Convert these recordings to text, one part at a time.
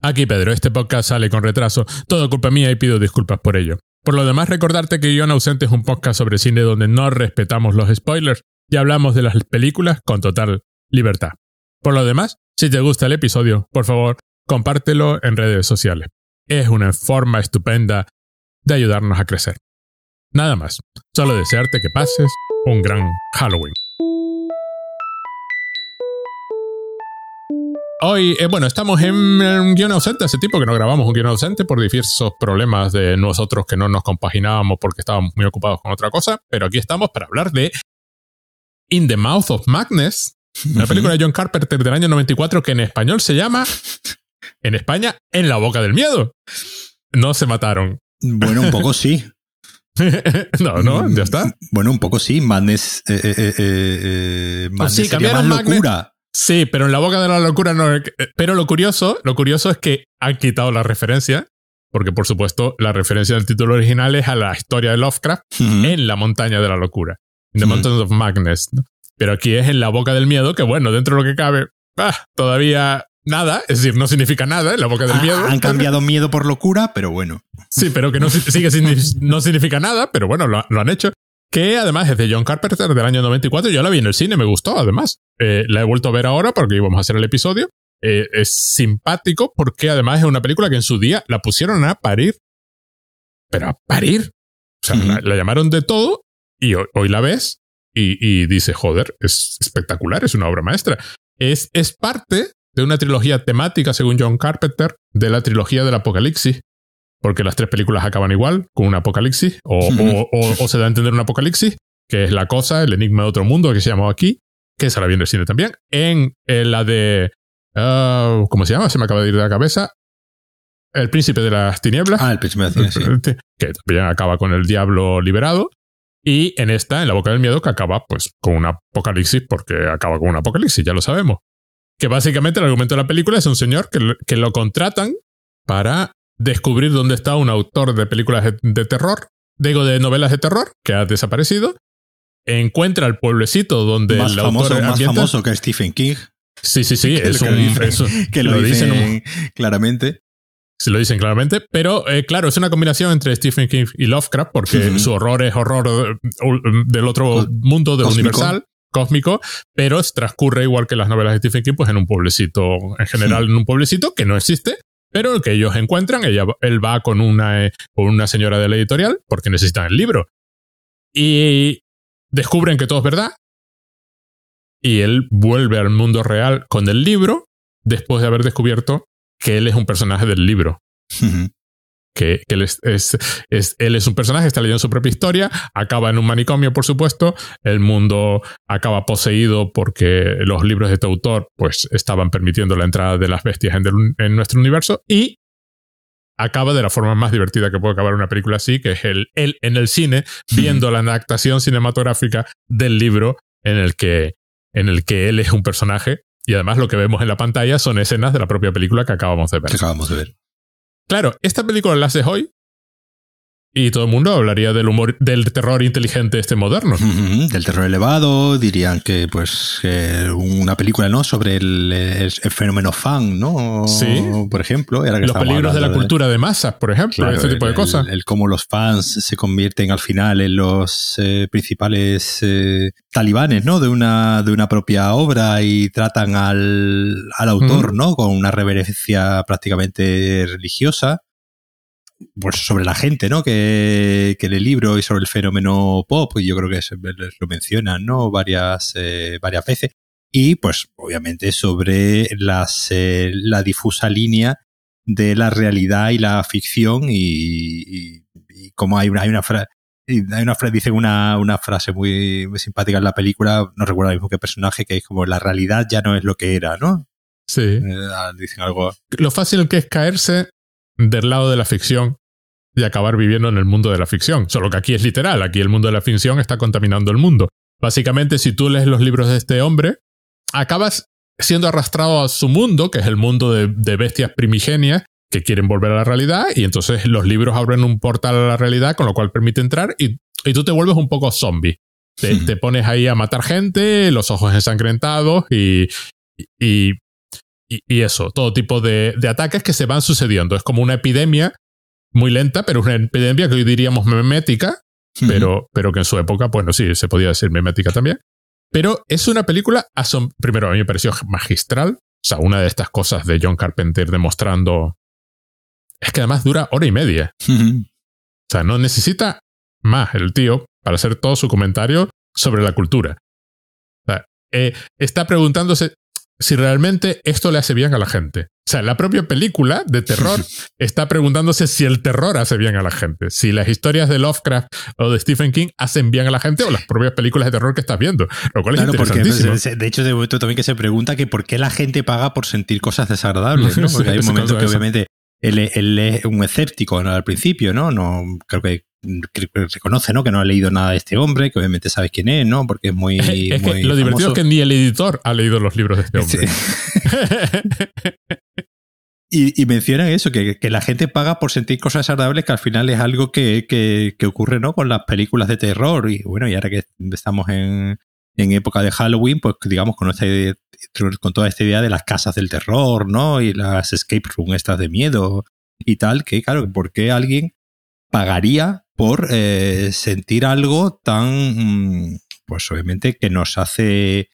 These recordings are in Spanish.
Aquí Pedro, este podcast sale con retraso, todo culpa mía y pido disculpas por ello. Por lo demás, recordarte que Guión Ausente es un podcast sobre cine donde no respetamos los spoilers y hablamos de las películas con total libertad. Por lo demás, si te gusta el episodio, por favor, compártelo en redes sociales. Es una forma estupenda de ayudarnos a crecer. Nada más, solo desearte que pases un gran Halloween. Hoy, eh, bueno, estamos en un guion ausente, hace tiempo que no grabamos un guion ausente por diversos problemas de nosotros que no nos compaginábamos porque estábamos muy ocupados con otra cosa, pero aquí estamos para hablar de In the Mouth of Madness, una película de John Carpenter del año 94 que en español se llama, en España, En la boca del miedo. No se mataron. Bueno, un poco sí. no, no, ya está. Bueno, un poco sí. Madness, eh, eh, eh, eh Madness sí, sería más locura. Sí, pero en la boca de la locura no. Pero lo curioso, lo curioso es que han quitado la referencia, porque por supuesto la referencia del título original es a la historia de Lovecraft en la montaña de la locura, The Ujú. Mountains of Madness. ¿no? Pero aquí es en la boca del miedo, que bueno, dentro de lo que cabe, ah, todavía nada, es decir, no significa nada en la boca del Ah, miedo. Han cambiado miedo por locura, pero bueno. Sí, pero que no si- sigue sin, no significa nada, pero bueno, lo, lo han hecho. Que además es de John Carpenter del año 94. Yo la vi en el cine, me gustó además. Eh, la he vuelto a ver ahora porque íbamos a hacer el episodio. Eh, es simpático porque además es una película que en su día la pusieron a parir. Pero a parir. O sea, la, la llamaron de todo y hoy, hoy la ves y, y dice, joder, es espectacular, es una obra maestra. Es, es parte de una trilogía temática, según John Carpenter, de la trilogía del Apocalipsis porque las tres películas acaban igual, con un apocalipsis, o, o- o- o se da a entender un apocalipsis, que es la cosa, el enigma de otro mundo que se llamó aquí, que esa la vi en el cine también, en, en la de... ah, ¿Cómo se llama? Se me acaba de ir de la cabeza. El príncipe de las tinieblas, Ah, el príncipe de cine, sí. que también acaba con el diablo liberado. Y en esta, en la boca del miedo, que acaba pues con un apocalipsis, porque acaba con un apocalipsis, ya lo sabemos. Que básicamente el argumento de la película es un señor que, que lo contratan para descubrir dónde está un autor de películas de, terror, digo de novelas de terror, que ha desaparecido. Encuentra el pueblecito donde Más el famoso, autor más famoso que Stephen King, Sí, sí, sí, que es lo un, dicen- que lo, lo dicen dicen un- claramente. se lo dicen claramente, pero eh, claro, es una combinación entre Stephen King y Lovecraft, porque su horror es horror del otro mundo, del universal, cósmico, pero transcurre igual que las novelas de Stephen King, pues en un pueblecito, en general en un pueblecito que no existe, pero el que ellos encuentran, ella, él va con una, eh, con una señora de la editorial, porque necesitan el libro, y descubren que todo es verdad, y él vuelve al mundo real con el libro, después de haber descubierto que él es un personaje del libro. Ujú. Que, que él, es, es- es- él es un personaje, está leyendo su propia historia, acaba en un manicomio, por supuesto, el mundo acaba poseído porque los libros de este autor pues estaban permitiendo la entrada de las bestias en, del- en nuestro universo y acaba de la forma más divertida que puede acabar una película así, que es el, él en el cine viendo la adaptación cinematográfica del libro en el que, en el que él es un personaje y además lo que vemos en la pantalla son escenas de la propia película que acabamos de ver. Que acabamos de ver. Claro, esta película la haces hoy y todo el mundo hablaría del humor, del terror inteligente este moderno. Del terror elevado, dirían que pues que una película, ¿no? Sobre el, el- el fenómeno fan, ¿no? Sí. Por ejemplo, era que Los peligros de la cultura de masas, por ejemplo, Claro, este tipo de el- cosas. El, el cómo los fans se convierten al final en los eh, principales eh, talibanes, ¿no? De una, de una propia obra y tratan al, al autor, ¿no? Con una reverencia prácticamente religiosa. Pues sobre la gente, ¿no? Que, que lee el libro y sobre el fenómeno pop, y yo creo que se, lo mencionan, ¿no? Varias, eh, varias veces. Y pues, obviamente, sobre las, eh, la difusa línea de la realidad y la ficción y, y, y como hay una, hay una frase hay una frase, dicen una, una frase muy, muy simpática en la película, no recuerdo mismo qué personaje, que es como la realidad ya no es lo que era, ¿no? Sí. Eh, dicen algo. Lo fácil que es caerse del lado de la ficción y acabar viviendo en el mundo de la ficción. Solo que aquí es literal, aquí el mundo de la ficción está contaminando el mundo. Básicamente, si tú lees los libros de este hombre, acabas siendo arrastrado a su mundo, que es el mundo de, de bestias primigenias que quieren volver a la realidad, y entonces los libros abren un portal a la realidad, con lo cual permite entrar, y, y tú te vuelves un poco zombie. Te, Hmm. te pones ahí a matar gente, los ojos ensangrentados, y, y, y, eso, todo tipo de, ataques que se van sucediendo. Es como una epidemia muy lenta, pero una epidemia que hoy diríamos memética, pero, pero que en su época, bueno, sí, se podía decir memética también. Pero es una película, primero a mí me pareció magistral, o sea, una de estas cosas de John Carpenter demostrando... Es que además dura hora y media. O sea, no necesita más el tío para hacer todo su comentario sobre la cultura. O sea, eh, está preguntándose si realmente esto le hace bien a la gente. O sea, la propia película de terror está preguntándose si el terror hace bien a la gente, si las historias de Lovecraft o de Stephen King hacen bien a la gente o las propias películas de terror que estás viendo, lo cual es interesantísimo. Porque, de hecho, de momento también que se pregunta que por qué la gente paga por sentir cosas desagradables, ¿no? Porque hay momentos que obviamente él, es un escéptico al principio, ¿no? No creo que reconoce ¿no? que no ha leído nada de este hombre, que obviamente sabes quién es, ¿no? Porque es muy. lo divertido es que ni el editor ha leído los libros de este hombre. y, y, mencionan eso, que, la gente paga por sentir cosas agradables, que al final es algo que, que, ocurre ¿no? con las películas de terror. Y bueno, y ahora que estamos en, en época de Halloween, pues digamos con, con toda esta idea de las casas del terror, ¿no? Y las escape room estas de miedo y tal, que claro, ¿por qué alguien pagaría por eh, sentir algo tan, mm, pues obviamente que nos hace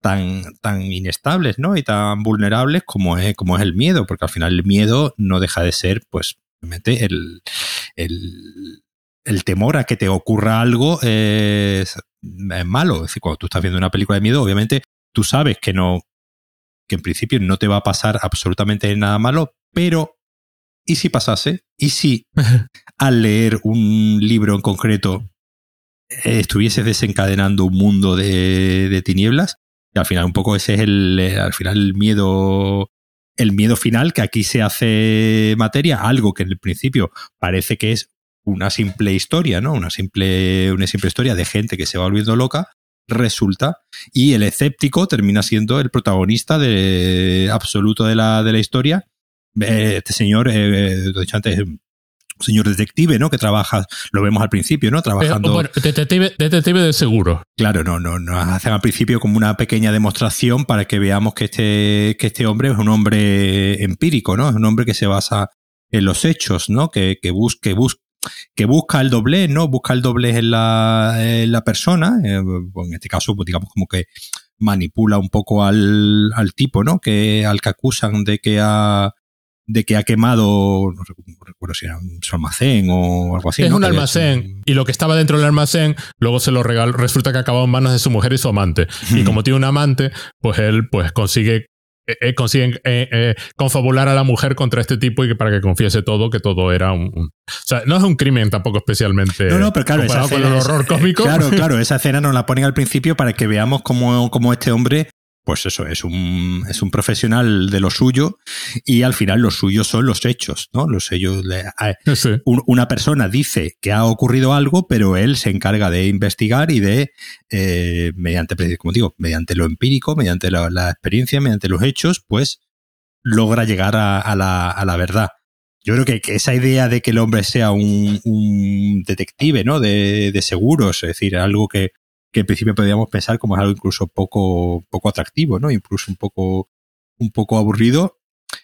tan, tan inestables, ¿no? Y tan vulnerables como es, como es el miedo, porque al final el miedo no deja de ser, pues, obviamente, el, el, temor a que te ocurra algo es, es, malo. Es decir, cuando tú estás viendo una película de miedo, obviamente tú sabes que no, que en principio no te va a pasar absolutamente nada malo, pero ¿y si pasase? ¿Y si al leer un libro en concreto eh, estuviese desencadenando un mundo de, tinieblas? Y al final un poco ese es el, eh, al final el miedo, el miedo final que aquí se hace materia, algo que en el principio parece que es una simple historia, ¿no? Una simple, una simple historia de gente que se va volviendo loca, resulta, y el escéptico termina siendo el protagonista de, absoluto de la, de la historia este señor, eh, lo he dicho antes, un señor detective, ¿no? Que trabaja, lo vemos al principio, ¿no? Trabajando. bueno, detective, detective de seguro. Claro, no, no, nos hacen al principio como una pequeña demostración para que veamos que este, que este hombre es un hombre empírico, ¿no? Es un hombre que se basa en los hechos, ¿no? Que, que busque, busque que busca el doblez, ¿no? Busca el doblez en la, en la persona. Eh, en este caso, pues digamos como que manipula un poco al, al tipo, ¿no? Que, al que acusan de que ha, de que ha quemado, no recuerdo si era su almacén o algo así. Es un almacén. Y lo que estaba dentro del almacén, luego se lo regaló, resulta que acabó en manos de su mujer y su amante. Y como tiene un amante, pues él pues consigue eh, eh consiguen eh, eh, confabular a la mujer contra este tipo y que para que confiese todo, que todo era un, O sea, no es un crimen tampoco especialmente. No, no, pero claro, esa con el horror cósmico. Claro, claro, esa escena nos la ponen al principio para que veamos cómo, cómo este hombre pues eso, es un, es un profesional de lo suyo y al final lo suyo son los hechos, ¿no? Los hechos. una persona dice que ha ocurrido algo, pero él se encarga de investigar y de, eh, mediante, como digo, mediante lo empírico, mediante la, experiencia, mediante los hechos, pues logra llegar a, la, a la, verdad. Yo creo que, esa idea de que el hombre sea un, un detective, ¿no? De, de seguros, es decir, algo que, que en principio podríamos pensar como algo incluso poco, poco atractivo, ¿no? Incluso un poco, un poco aburrido.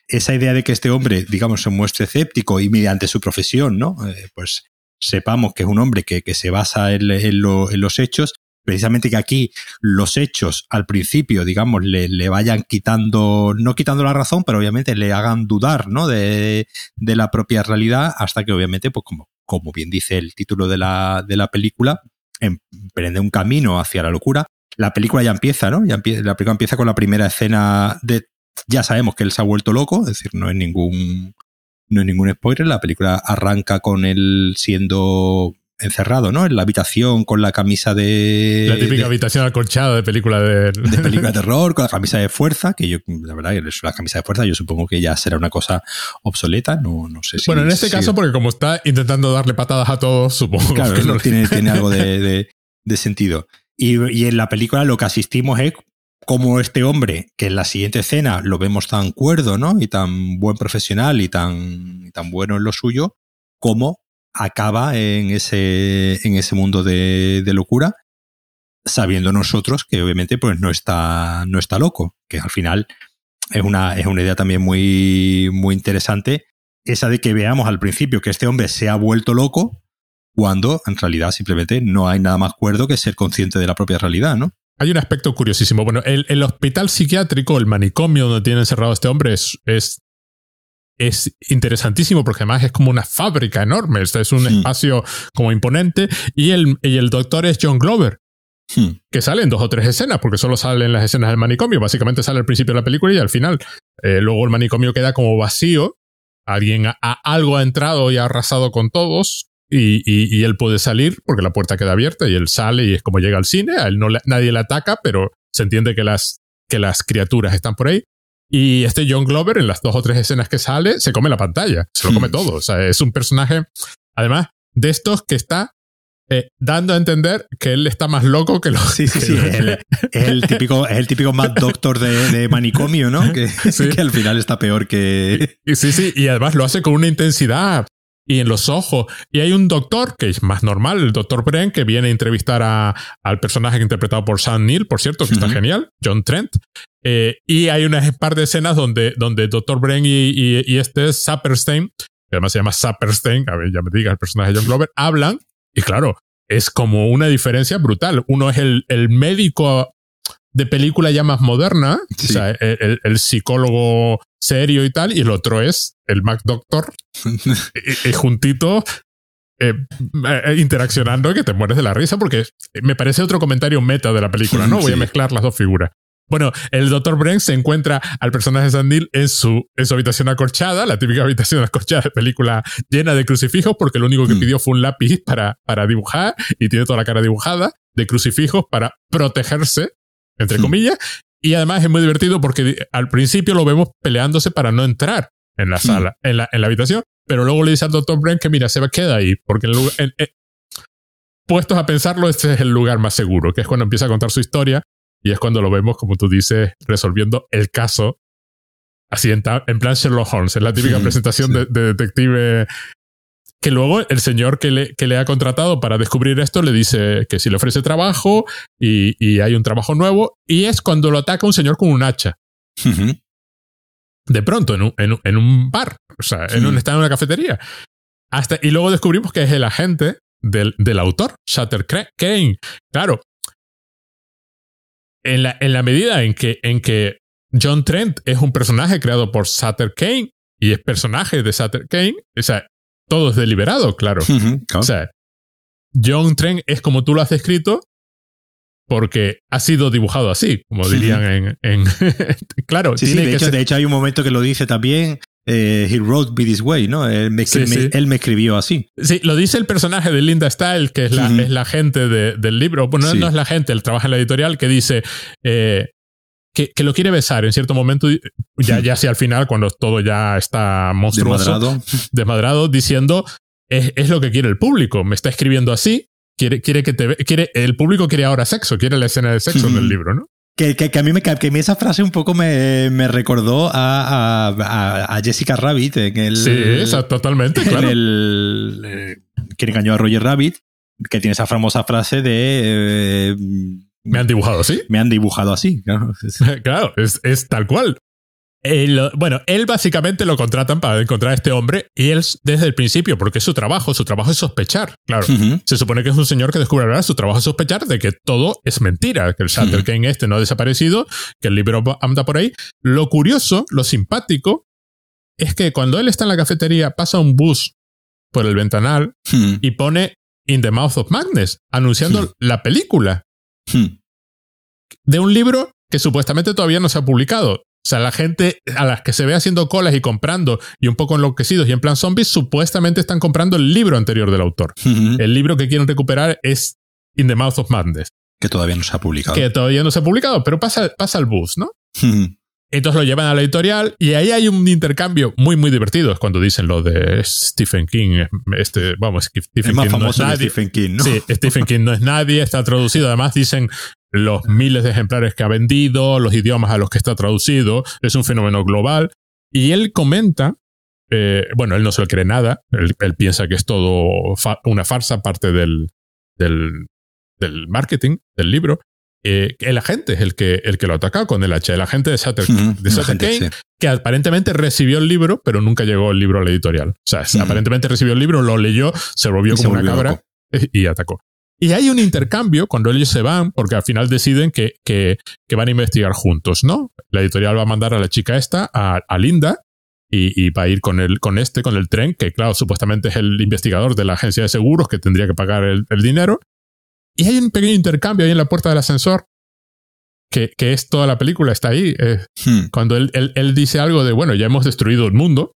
Esa idea de que este hombre, digamos, se muestre escéptico y mediante su profesión, ¿no? Eh, pues sepamos que es un hombre que, que se basa en, en, los hechos, precisamente que aquí los hechos al principio, digamos, le, le, vayan quitando, no quitando la razón, pero obviamente le hagan dudar, ¿no? De, de la propia realidad, hasta que obviamente, pues como, como bien dice el título de la, de la película, emprende un camino hacia la locura. La película ya empieza, ¿no? La película empieza con la primera escena de. Ya sabemos que él se ha vuelto loco, es decir, no es ningún. No es ningún spoiler. La película arranca con él siendo encerrado, ¿no? En la habitación con la camisa de. La típica habitación acolchada de película de. De película de terror, con la camisa de fuerza, que yo, la verdad, la camisa de fuerza, yo supongo que ya será una cosa obsoleta, no, no sé si. Bueno, en este caso, porque como está intentando darle patadas a todos, supongo claro, que no tiene, tiene algo de, de, sentido. Y, y en la película lo que asistimos es como este hombre, que en la siguiente escena lo vemos tan cuerdo, ¿no? Y tan buen profesional y tan, y tan bueno en lo suyo, como acaba en ese, en ese mundo de, de, locura, sabiendo nosotros que obviamente pues no está, no está loco, que al final es una, es una idea también muy, muy interesante. Esa de que veamos al principio que este hombre se ha vuelto loco cuando en realidad simplemente no hay nada más cuerdo que ser consciente de la propia realidad, ¿no? Hay un aspecto curiosísimo. Bueno, el, el hospital psiquiátrico, el manicomio donde tiene encerrado este hombre es, es interesantísimo porque además es como una fábrica enorme. Este es un Sí. espacio como imponente. Y el, y el doctor es John Glover, Hmm. que sale en dos o tres escenas, porque solo salen las escenas del manicomio. Básicamente sale al principio de la película y al final. Eh, luego el manicomio queda como vacío. Alguien a, a- algo ha entrado y ha arrasado con todos. Y, y- y él puede salir porque la puerta queda abierta y él sale y es como llega al cine. A él no le- nadie le ataca, pero se entiende que las, que las criaturas están por ahí. Y este John Glover, en las dos o tres escenas que sale, se come la pantalla. Se lo come Hmm. todo. O sea, es un personaje, además, de estos que está eh, dando a entender que él está más loco que los. Sí, sí, sí. Es el, es el típico, es el típico Mad Doctor de, de manicomio, ¿no? Que, Sí. que al final está peor que. Y sí, sí, y además lo hace con una intensidad y en los ojos. Y hay un doctor que es más normal, el doctor Brent, que viene a entrevistar a- al personaje interpretado por Sam Neill, por cierto, que está genial, John Trent. Eh, y hay una par de escenas donde, donde el doctor Brent y, y- y este Saperstein, que además se llama Saperstein, a ver, ya me diga el personaje de John Glover, hablan y claro, es como una diferencia brutal. Uno es el, el médico de película ya más moderna, Sí. o sea, el, el- el psicólogo serio y tal, y el otro es el Mac Doctor, y, y juntito, eh, eh, interaccionando que te mueres de la risa, porque me parece otro comentario meta de la película, ¿no? Voy a mezclar las dos figuras. Bueno, el Dr. Brent se encuentra al personaje de Sandil en su, en su habitación acorchada, la típica habitación acorchada de película llena de crucifijos, porque lo único que Mm. pidió fue un lápiz para, para dibujar y tiene toda la cara dibujada de crucifijos para protegerse, entre comillas. Y además es muy divertido porque al principio lo vemos peleándose para no entrar en la sala, en, la, en la habitación, pero luego le dice al Dr. Brent que mira, se va queda ahí, porque en lugar- en- en- puestos a pensarlo, este es el lugar más seguro, que es cuando empieza a contar su historia y es cuando lo vemos, como tú dices, resolviendo el caso así en, plan Sherlock Holmes, es la típica Sí, presentación sí. de, de detective que luego el señor que le, que le ha contratado para descubrir esto le dice que si le ofrece trabajo y, y hay un trabajo nuevo y es cuando lo ataca un señor con un hacha de pronto en un, en en un bar, o sea, en un, está en una cafetería. Hasta, y luego descubrimos que es el agente del, del autor, Shutter Cra- Kane. Claro, en la, en la medida en que, en que John Trent es un personaje creado por Sutter Kane y es personaje de Sutter Kane, o sea, todo es deliberado, claro. O sea, John Trent es como tú lo has descrito porque ha sido dibujado así, como dirían en... en claro, Sí, de que hecho, ser- de hecho hay un momento que lo dice también. eh, he wrote me this way, ¿no? Él me, Sí, me- sí. él me escribió así. Sí, lo dice el personaje de Linda Style, que es la, es la gente de- del libro. Bueno, Sí. no es la gente, él trabaja en la editorial, que dice eh, que, que lo quiere besar en cierto momento, ya, ya hacia el final, cuando todo ya está monstruoso, Desmadrado. desmadrado, diciendo es, es lo que quiere el público. Me está escribiendo así. Quiere, quiere que te ve- quiere, el público quiere ahora sexo, quiere la escena de sexo del libro, ¿no? Que, que- que a mí me, que a mí esa frase un poco me, me recordó a, a- a- Jessica Rabbit en el. Sí, esa, totalmente, en claro. el. eh, quien engañó a Roger Rabbit, que tiene esa famosa frase de. eh, Me han dibujado así. me han dibujado así. claro. claro, es, es tal cual. Él, bueno, él básicamente lo contratan para encontrar a este hombre y él desde el principio, porque es su trabajo, su trabajo es sospechar, claro. Se supone que es un señor que descubre ahora su trabajo es sospechar de que todo es mentira, que el Shutter Ujú. Kane este no ha desaparecido, que el libro anda por ahí. Lo curioso, lo simpático, es que cuando él está en la cafetería pasa un bus por el ventanal y pone In the Mouth of Madness, anunciando la película Ujú. de un libro que supuestamente todavía no se ha publicado. O sea, la gente a las que se ve haciendo colas y comprando y un poco enloquecidos y en plan zombies, supuestamente están comprando el libro anterior del autor. Ujú. El libro que quieren recuperar es In the Mouth of Madness, Que todavía no se ha publicado. que todavía no se ha publicado, pero pasa, pasa el bus, ¿no? Ujú. Entonces lo llevan a la editorial y ahí hay un intercambio muy, muy divertido. Es cuando dicen lo de Stephen King. Este, vamos, que Es Stephen más King no es famoso nadie. Stephen King, ¿no? Sí, Stephen King no es nadie, está traducido. Además dicen los miles de ejemplares que ha vendido, los idiomas a los que está traducido. Es un fenómeno global. Y él comenta, eh, bueno, él no se lo cree nada. Él, él piensa que es todo fa- una farsa, parte del, del, del marketing del libro. Eh, el agente es el que, el que lo ataca con el hacha, el agente de Sutter, de Sutter Kane, que aparentemente recibió el libro, pero nunca llegó el libro a la editorial. O sea, aparentemente recibió el libro, lo leyó, se volvió como una cabra y atacó. Y hay un intercambio cuando ellos se van, porque al final deciden que, que, que, van a investigar juntos, ¿no? La editorial va a mandar a la chica esta, a, a Linda, y, y, va a ir con, el, con este, con el tren, que claro, supuestamente es el investigador de la agencia de seguros que tendría que pagar el, el dinero. Y hay un pequeño intercambio ahí en la puerta del ascensor, que, que es toda la película, está ahí. Eh, hmm. Cuando él, él, él, dice algo de, bueno, ya hemos destruido el mundo.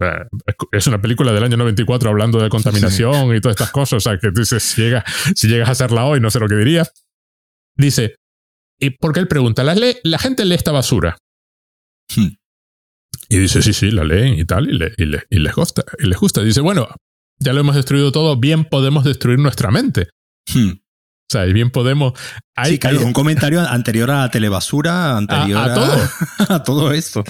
Eh, es una película del año 94 hablando de contaminación sí. y todas estas cosas. O sea, que dices, si, llega, si llegas a hacerla hoy, no sé lo que diría. Dice, y porque él pregunta, ¿la, gente lee esta basura? Hmm. Y dice, sí, sí, la leen y tal, y, le, y, le, y les gusta. Y les gusta. Dice, bueno, ya lo hemos destruido todo, bien podemos destruir nuestra mente. Hmm. O sea, bien podemos. Hay, sí, claro, hay... un comentario anterior a la telebasura, anterior a, a todo. a todo esto.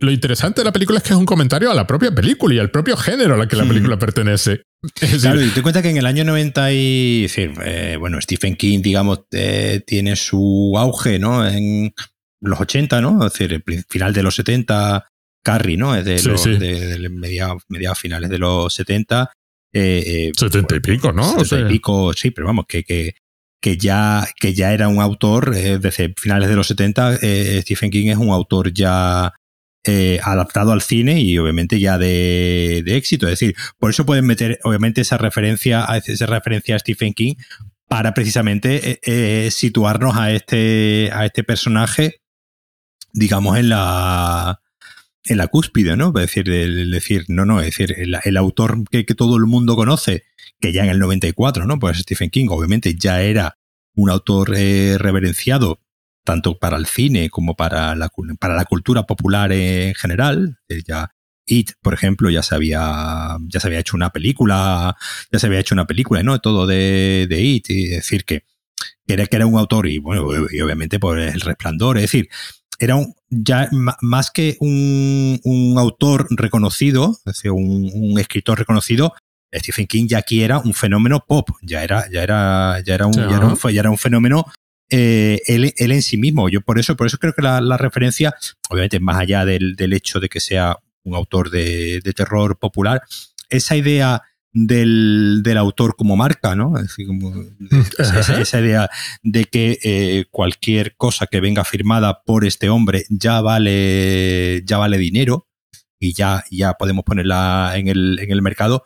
Lo interesante de la película es que es un comentario a la propia película y al propio género a la que la película hmm. pertenece. Es claro, y te cuenta que en el año 90 y. Decir, eh, bueno, Stephen King, digamos, eh, tiene su auge, ¿no? En los 80, ¿no? Es decir, el final de los 70, Carrie, ¿no? Es de, sí, los, sí. de, de mediados, finales de los 70. Eh, 70 y pico, ¿no? 70 o sea. y pico, sí, pero vamos, que, que, que ya, que ya era un autor eh, desde finales de los 70. Eh, Stephen King es un autor ya eh, adaptado al cine y obviamente ya de, de, éxito. Es decir, por eso pueden meter obviamente esa referencia, esa referencia a Stephen King para precisamente situarnos a este, a este personaje, digamos, en la, en la cúspide, ¿no? Es decir, el, decir, no, no, es decir, el, el autor que, que, todo el mundo conoce, que ya en el 94, ¿no? Pues Stephen King, obviamente, ya era un autor eh, reverenciado tanto para el cine como para la, para la cultura popular en general. Ya It, por ejemplo, ya se había, ya se había hecho una película, ya se había hecho una película, ¿no? Todo de, de It, y decir que, que era, que era un autor y bueno, y obviamente por el resplandor, es decir, era un, ya más que un, un autor reconocido, es decir, un, un, escritor reconocido, Stephen King ya aquí era un fenómeno pop, ya era, ya era, ya era un, ya era un, ya era un fenómeno eh, él, él, en sí mismo. Yo por eso, por eso creo que la, la referencia, obviamente, más allá del, del, hecho de que sea un autor de, de terror popular, esa idea del, del, autor como marca, ¿no? Es decir, como esa, esa, idea de que eh, cualquier cosa que venga firmada por este hombre ya vale, ya vale dinero y ya, ya podemos ponerla en el, en el mercado.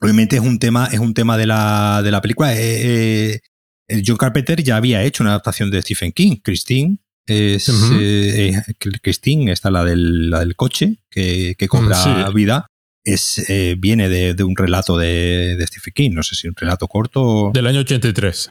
Obviamente es un tema, es un tema de la, de la película. Eh, eh, John Carpenter ya había hecho una adaptación de Stephen King, Christine. Es, uh -huh. eh, Christine, está la del, la del coche que, que cobra sí. vida. Es, eh, viene de, de, un relato de, de, Stephen King, no sé si un relato corto. Del año 83.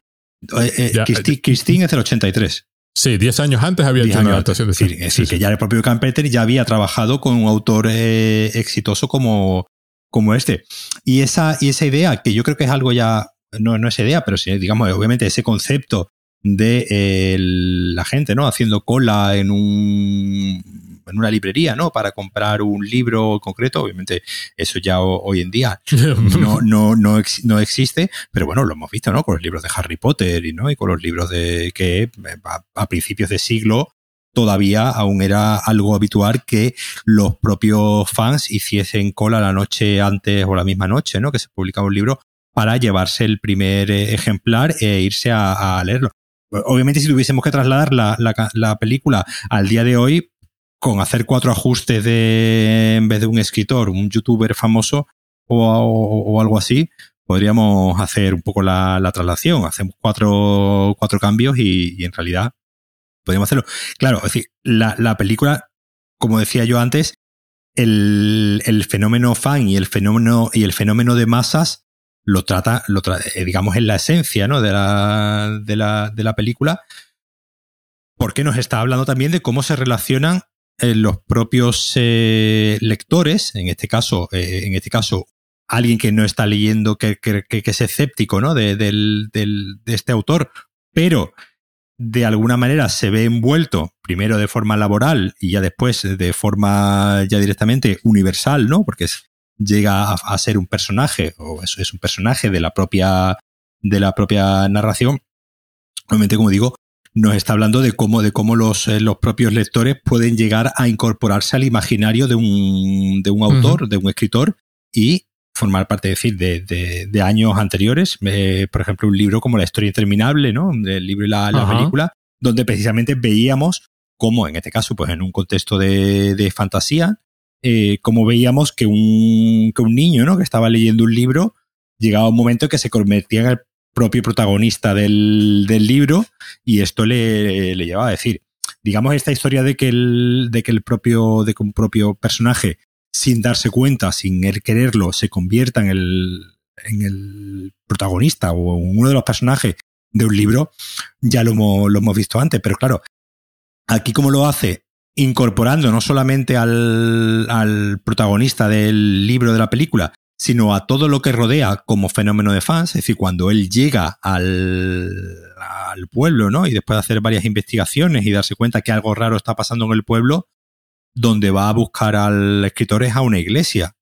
Eh, ya, Christine, Christine, es del 83. Sí, 10 años antes había hecho una adaptación de Stephen King. Sí, sí, que ya el propio Carpenter ya había trabajado con un autor eh, exitoso como, como este. Y esa, y esa idea, que yo creo que es algo ya no, no esa idea, pero sí, digamos, obviamente ese concepto de eh, la gente, ¿no? Haciendo cola en un en una librería, ¿no? Para comprar un libro concreto, obviamente eso ya hoy en día no, no, no, ex, no, existe, pero bueno, lo hemos visto, ¿no? Con los libros de Harry Potter y, ¿no? y con los libros de que a, a principios de siglo todavía aún era algo habitual que los propios fans hiciesen cola la noche antes o la misma noche, ¿no? Que se publicaba un libro para llevarse el primer eh, ejemplar e irse a, a leerlo. Obviamente, si tuviésemos que trasladar la, la, la, película al día de hoy, con hacer cuatro ajustes de, en vez de un escritor, un youtuber famoso o, o, algo así, podríamos hacer un poco la, la traslación. Hacemos cuatro, cuatro cambios y, y, en realidad podríamos hacerlo. Claro, es decir, la, la película, como decía yo antes, el, el fenómeno fan y el fenómeno, y el fenómeno de masas lo trata, lo trata, eh, digamos, en la esencia ¿no? de, la, de, la, de la película, porque nos está hablando también de cómo se relacionan eh, los propios eh, lectores, en este caso, eh, en este caso, alguien que no está leyendo, que, es escéptico ¿no? de, del, del, de este autor, pero de alguna manera se ve envuelto, primero de forma laboral y ya después de forma ya directamente universal, ¿no? Porque llega a, ser un personaje, o es un personaje de la propia, de la propia narración. Obviamente, como digo, nos está hablando de cómo, de cómo los, eh, los propios lectores pueden llegar a incorporarse al imaginario de un, de un autor, de un escritor, y formar parte, decir, de, de, años anteriores. Eh, por ejemplo, un libro como La historia interminable, ¿no? El libro y la, película, donde precisamente veíamos cómo, en este caso, pues en un contexto de, de fantasía, eh, como veíamos que un, que un niño, ¿no? Que estaba leyendo un libro, llegaba un momento en que se convertía en el propio protagonista del, del libro y esto le, le, llevaba a decir, digamos, esta historia de que el, de que el propio, de que un propio personaje, sin darse cuenta, sin quererlo, se convierta en el, en el protagonista o en uno de los personajes de un libro, ya lo hemos, lo hemos visto antes, pero claro, aquí como lo hace incorporando no solamente al, al protagonista del libro de la película, sino a todo lo que rodea como fenómeno de fans, es decir, cuando él llega al, pueblo, ¿no? Y después de hacer varias investigaciones y darse cuenta que algo raro está pasando en el pueblo, donde va a buscar al escritor es a una iglesia.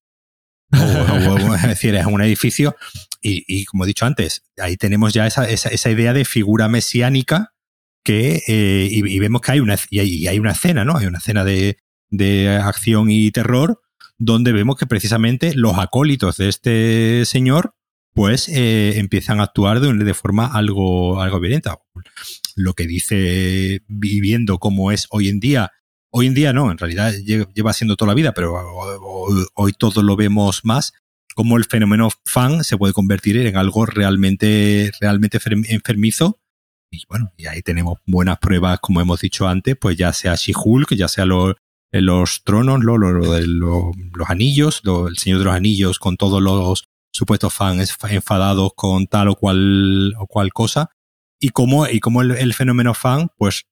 es decir, es un edificio. Y, y, como he dicho antes, ahí tenemos ya esa, esa, esa idea de figura mesiánica que, eh, y, vemos que hay una, y hay, y hay, una escena, ¿no? Hay una escena de, de acción y terror donde vemos que precisamente los acólitos de este señor pues eh, empiezan a actuar de, de, forma algo, algo violenta. Lo que dice viviendo cómo es hoy en día, hoy en día no, en realidad lleva siendo toda la vida, pero hoy, hoy todo lo vemos más, como el fenómeno fan se puede convertir en algo realmente, realmente enfermizo. Y bueno, y ahí tenemos buenas pruebas, como hemos dicho antes, pues ya sea She-Hulk, ya sea lo, los tronos, lo, lo, los anillos, el Señor de los Anillos con todos los supuestos fans enfadados con tal o cual, o cual cosa. Y cómo, y cómo el, fenómeno fan, pues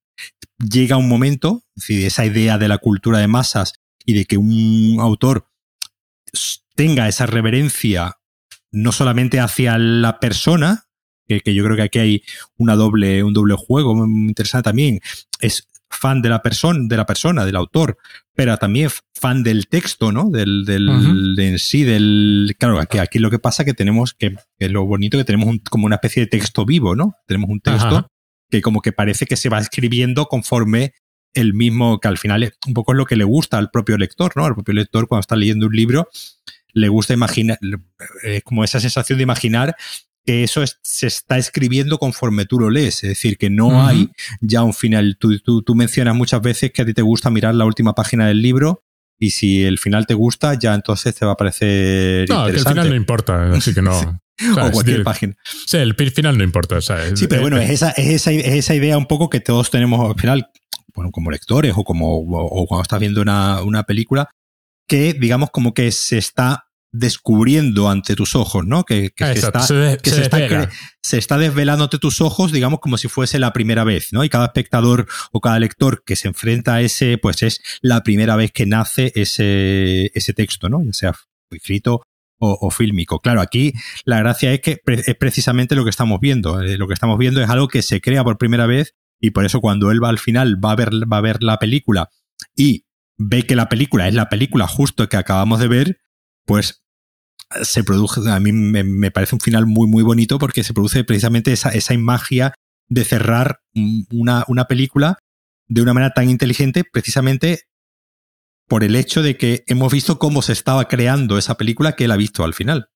llega un momento, es esa idea de la cultura de masas y de que un autor tenga esa reverencia no solamente hacia la persona, que, que, yo creo que aquí hay una doble, un doble juego interesante también, es fan de la persona, de la persona, del autor, pero también fan del texto, ¿no? Del, del, de en sí, del, claro, aquí, aquí lo que pasa que tenemos que, que lo bonito que tenemos como una especie de texto vivo, ¿no? Tenemos un texto que como que parece que se va escribiendo conforme el mismo, que al final es un poco es lo que le gusta al propio lector, ¿no? Al propio lector cuando está leyendo un libro, le gusta imaginar, es como esa sensación de imaginar que eso se está escribiendo conforme tú lo lees, es decir, que no hay ya un final. Tú, tú, mencionas muchas veces que a ti te gusta mirar la última página del libro y si el final te gusta, ya entonces te va a parecer no, interesante. el final no importa, así que no. o, cualquier página. Sí, el final no importa. sí, pero bueno, es esa, es, esa, es esa idea un poco que todos tenemos al final, bueno, como lectores o como o cuando estás viendo una, una película, que digamos como que se está descubriendo ante tus ojos, ¿no? Que, que, está, se, que se, está, se, está, desvelando ante tus ojos, digamos, como si fuese la primera vez, ¿no? Y cada espectador o cada lector que se enfrenta a ese, pues es la primera vez que nace ese, ese texto, ¿no? Ya sea escrito o, o fílmico. Claro, aquí la gracia es que es precisamente lo que estamos viendo. Eh, lo que estamos viendo es algo que se crea por primera vez y por eso cuando él va al final va a ver, va a ver la película y ve que la película es la película justo que acabamos de ver, pues se produce, a mí me, parece un final muy, muy bonito porque se produce precisamente esa, esa magia de cerrar una, una película de una manera tan inteligente precisamente por el hecho de que hemos visto cómo se estaba creando esa película que él ha visto al final.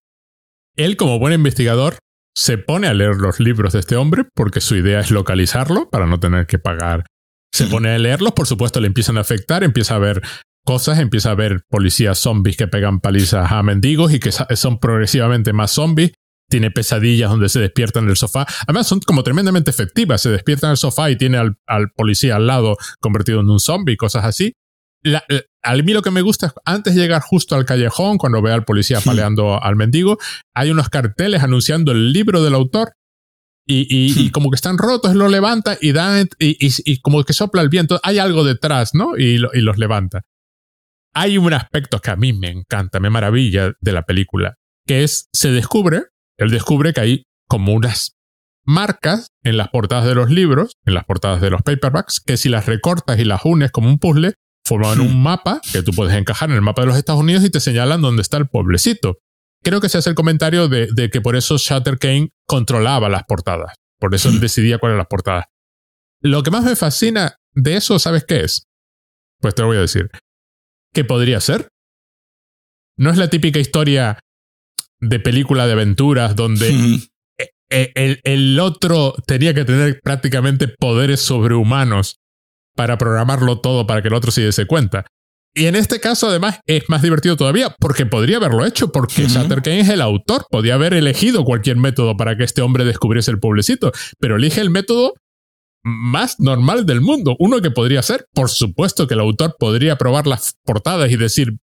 Él, como buen investigador, se pone a leer los libros de este hombre porque su idea es localizarlo para no tener que pagar. Se pone a leerlos, por supuesto, le empiezan a afectar, empieza a ver cosas, empieza a ver policías zombies que pegan palizas a mendigos y que son progresivamente más zombies. Tiene pesadillas donde se despiertan en el sofá. Además, son como tremendamente efectivas. Se despierta en el sofá y tiene al, policía al lado convertido en un zombie, cosas así. La, a mí lo que me gusta es antes de llegar justo al callejón, cuando ve al policía paleando al mendigo, hay unos carteles anunciando el libro del autor y, y, como que están rotos, lo levanta y dan y, y, como que sopla el viento. Hay algo detrás, ¿no? Y, y los levanta hay un aspecto que a mí me encanta, me maravilla de la película, que es, se descubre, él descubre que hay como unas marcas en las portadas de los libros, en las portadas de los paperbacks, que si las recortas y las unes como un puzzle, forman un mapa que tú puedes encajar en el mapa de los Estados Unidos y te señalan dónde está el pueblecito. Creo que se hace el comentario de, de que por eso Shutter Kane controlaba las portadas. Por eso él decidía cuáles eran las portadas. lo que más me fascina de eso, ¿sabes qué es? Pues te lo voy a decir. ¿Qué podría ser? No es la típica historia de película de aventuras donde e, e, el, el, otro tenía que tener prácticamente poderes sobrehumanos para programarlo todo para que el otro se diese cuenta. Y en este caso, además, es más divertido todavía porque podría haberlo hecho, porque uh es el autor, podía haber elegido cualquier método para que este hombre descubriese el pueblecito, pero elige el método más normal del mundo, uno que podría ser, por supuesto que el autor podría probar las portadas y decir,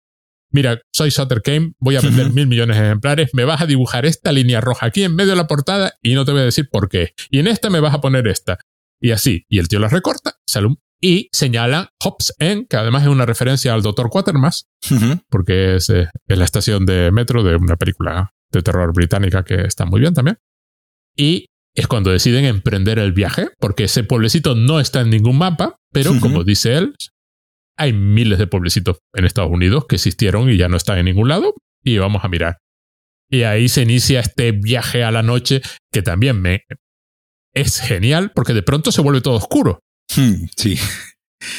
mira, soy Sutter Kane, voy a vender mil millones de ejemplares, me vas a dibujar esta línea roja aquí en medio de la portada y no te voy a decir por qué. Y en esta me vas a poner esta. Y así. Y el tío la recorta, sale un y señala Hobbs End, que además es una referencia al Dr. Quatermass, porque es, eh, es, la estación de metro de una película de terror británica que está muy bien también. Y es cuando deciden emprender el viaje, porque ese pueblecito no está en ningún mapa, pero como dice él, hay miles de pueblecitos en Estados Unidos que existieron y ya no están en ningún lado, y vamos a mirar. Y ahí se inicia este viaje a la noche que también me es genial porque de pronto se vuelve todo oscuro. Hmm, sí.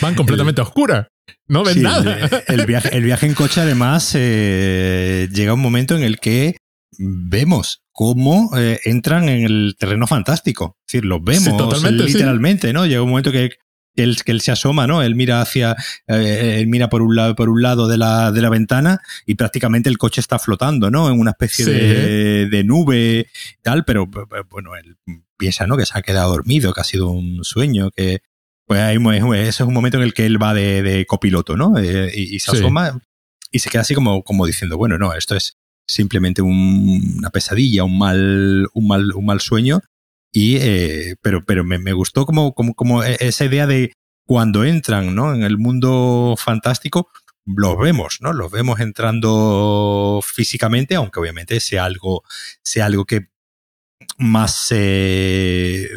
Van completamente a oscura. No ven nada. El, viaje, el viaje en coche, además, eh, llega un momento en el que vemos cómo eh, entran en el terreno fantástico. Es decir, los vemos literalmente, ¿no? Llega un momento que, él, que él se asoma, ¿no? Él mira hacia, eh, él mira por un lado, por un lado de la, de la ventana y prácticamente el coche está flotando, ¿no? En una especie de, de, nube tal, pero bueno, él piensa, ¿no? Que se ha quedado dormido, que ha sido un sueño, que, pues ahí, ese es un momento en el que él va de, copiloto, ¿no? Eh, y, se asoma y se queda así como, como diciendo, bueno, no, esto es simplemente una pesadilla, un mal, un mal, un mal sueño. Y, eh, pero, pero me, gustó como, como, como e, esa idea de cuando entran, ¿no? En el mundo fantástico, los vemos, ¿no? Los vemos entrando físicamente, aunque obviamente sea algo, sea algo que más, eh,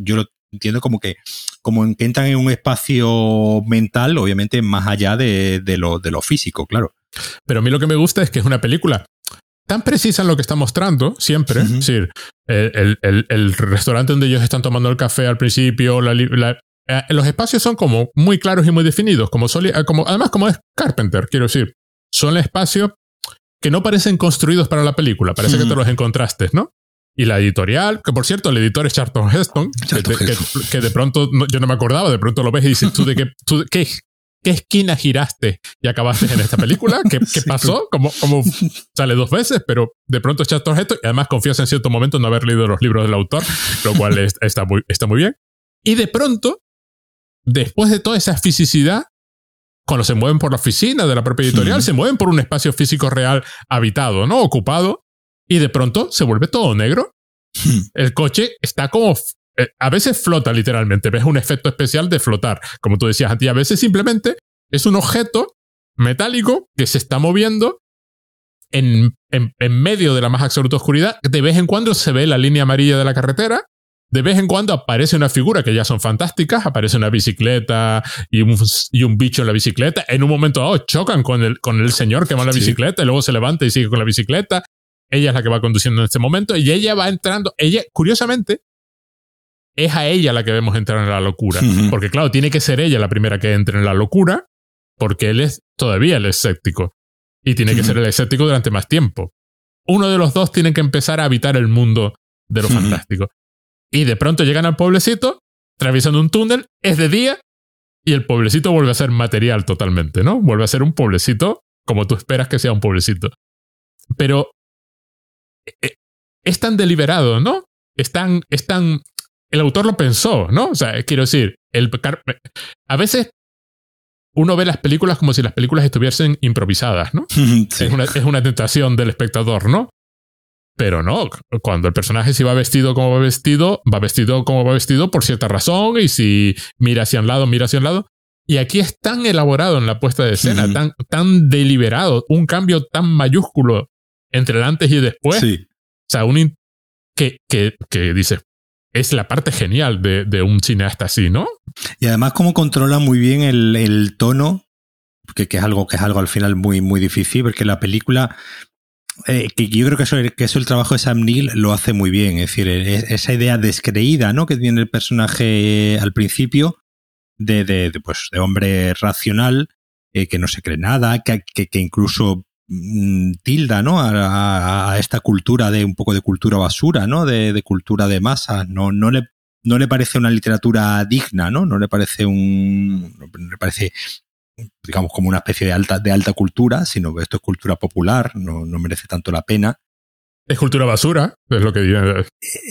yo lo entiendo como que como que entran en un espacio mental, obviamente más allá de, lo, de lo físico, claro. Pero a mí lo que me gusta es que es una película tan precisa en lo que está mostrando, siempre. Es decir, el, el, restaurante donde ellos están tomando el café al principio, la, eh, los espacios son como muy claros y muy definidos, como, eh, como además como es Carpenter, quiero decir. Son espacios que no parecen construidos para la película, parece que te los encontraste, ¿no? Y la editorial, que por cierto, el editor es Charlton Heston, que, de pronto yo no me acordaba, de pronto lo ves y dices, ¿tú de qué, tú, qué, qué esquina giraste y acabaste en esta película? ¿Qué, qué pasó? Como, como sale dos veces, pero de pronto es Charlton Heston y además confías en cierto momento en no haber leído los libros del autor, lo cual está, muy, está muy bien. Y de pronto, después de toda esa fisicidad, cuando se mueven por la oficina de la propia editorial, se mueven por un espacio físico real habitado, ¿no? Ocupado, y de pronto se vuelve todo negro. El coche está como... Eh, a veces flota literalmente, ves un efecto especial de flotar, como tú decías antes, a veces simplemente es un objeto metálico que se está moviendo en, en, en, medio de la más absoluta oscuridad. De vez en cuando se ve la línea amarilla de la carretera. De vez en cuando aparece una figura que ya son fantásticas. Aparece una bicicleta y un, y un bicho en la bicicleta. En un momento dado chocan con el, con el señor que va en la bicicleta y luego se levanta y sigue con la bicicleta. Ella es la que va conduciendo en este momento y ella va entrando. Ella, curiosamente, es a ella la que vemos entrar en la locura. Porque, claro, tiene que ser ella la primera que entre en la locura, porque él es todavía el escéptico. Y tiene que ser el escéptico durante más tiempo. Uno de los dos tiene que empezar a habitar el mundo de lo fantástico. Y de pronto llegan al pueblecito, atravesando un túnel, es de día, y el pueblecito vuelve a ser material totalmente, ¿no? Vuelve a ser un pueblecito como tú esperas que sea un pueblecito. Pero eh, es tan deliberado, ¿no? Es tan, es tan, el autor lo pensó, ¿no? O sea, quiero decir, el, a veces uno ve las películas como si las películas estuviesen improvisadas, ¿no? Es, una, es, una, tentación del espectador, ¿no? Pero no, cuando el personaje si va vestido como va vestido, va vestido como va vestido por cierta razón y si mira hacia un lado, mira hacia un lado. Y aquí es tan elaborado en la puesta de escena, tan, tan deliberado, un cambio tan mayúsculo entre el antes y después. Sí. O sea, un que, que, que dices, es la parte genial de, de, un cineasta así, ¿no? Y además cómo controla muy bien el, el tono, que, que, es algo que es algo al final muy, muy difícil, porque la película eh, que yo creo que eso, que eso el trabajo de Sam Neill lo hace muy bien. Es decir, esa idea descreída ¿no? que tiene el personaje al principio de, de, pues, de hombre racional eh, que no se cree nada, que, que, incluso tilda ¿no? A, a, esta cultura de un poco de cultura basura, ¿no? de, de cultura de masa. No, no, le, no le parece una literatura digna, ¿no? No le parece un. No le parece digamos, como una especie de alta, de alta cultura, sino que esto es cultura popular, no, no merece tanto la pena. Es cultura basura, es lo que diría.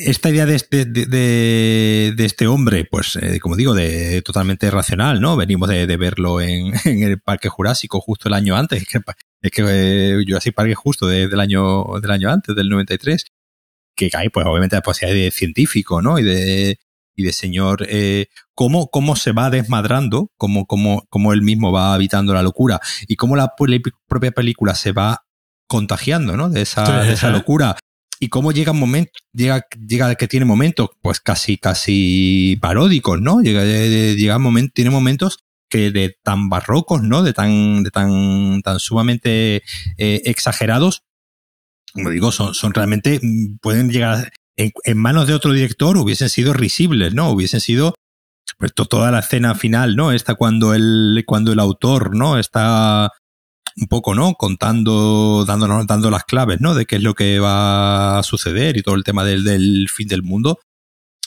Esta idea de este, de, de, este hombre, pues, eh, como digo, de totalmente racional, ¿no? Venimos de, verlo en, en, el Parque Jurásico justo el año antes. Que, es que eh, Jurassic Park justo del, año, del año antes, del 93. Que hay, pues, obviamente, la posibilidad de científico, ¿no? Y de, y de señor, eh, cómo, cómo se va desmadrando, cómo, cómo, cómo él mismo va habitando la locura y cómo la propia película se va contagiando, ¿no? De esa, de esa locura. Y cómo llega un momento, llega, llega que tiene momentos, pues casi, casi paródicos, ¿no? Llega, llega momento, tiene momentos que de tan barrocos, ¿no? De tan, de tan, tan sumamente eh, exagerados, como digo, son, son realmente, mm, pueden llegar, en, manos de otro director hubiesen sido risibles, ¿no? Hubiesen sido pues toda la escena final, ¿no? Esta cuando el, cuando el autor, ¿no? Está un poco, ¿no? Contando, dándonos, dando las claves, ¿no? De qué es lo que va a suceder y todo el tema del, del fin del mundo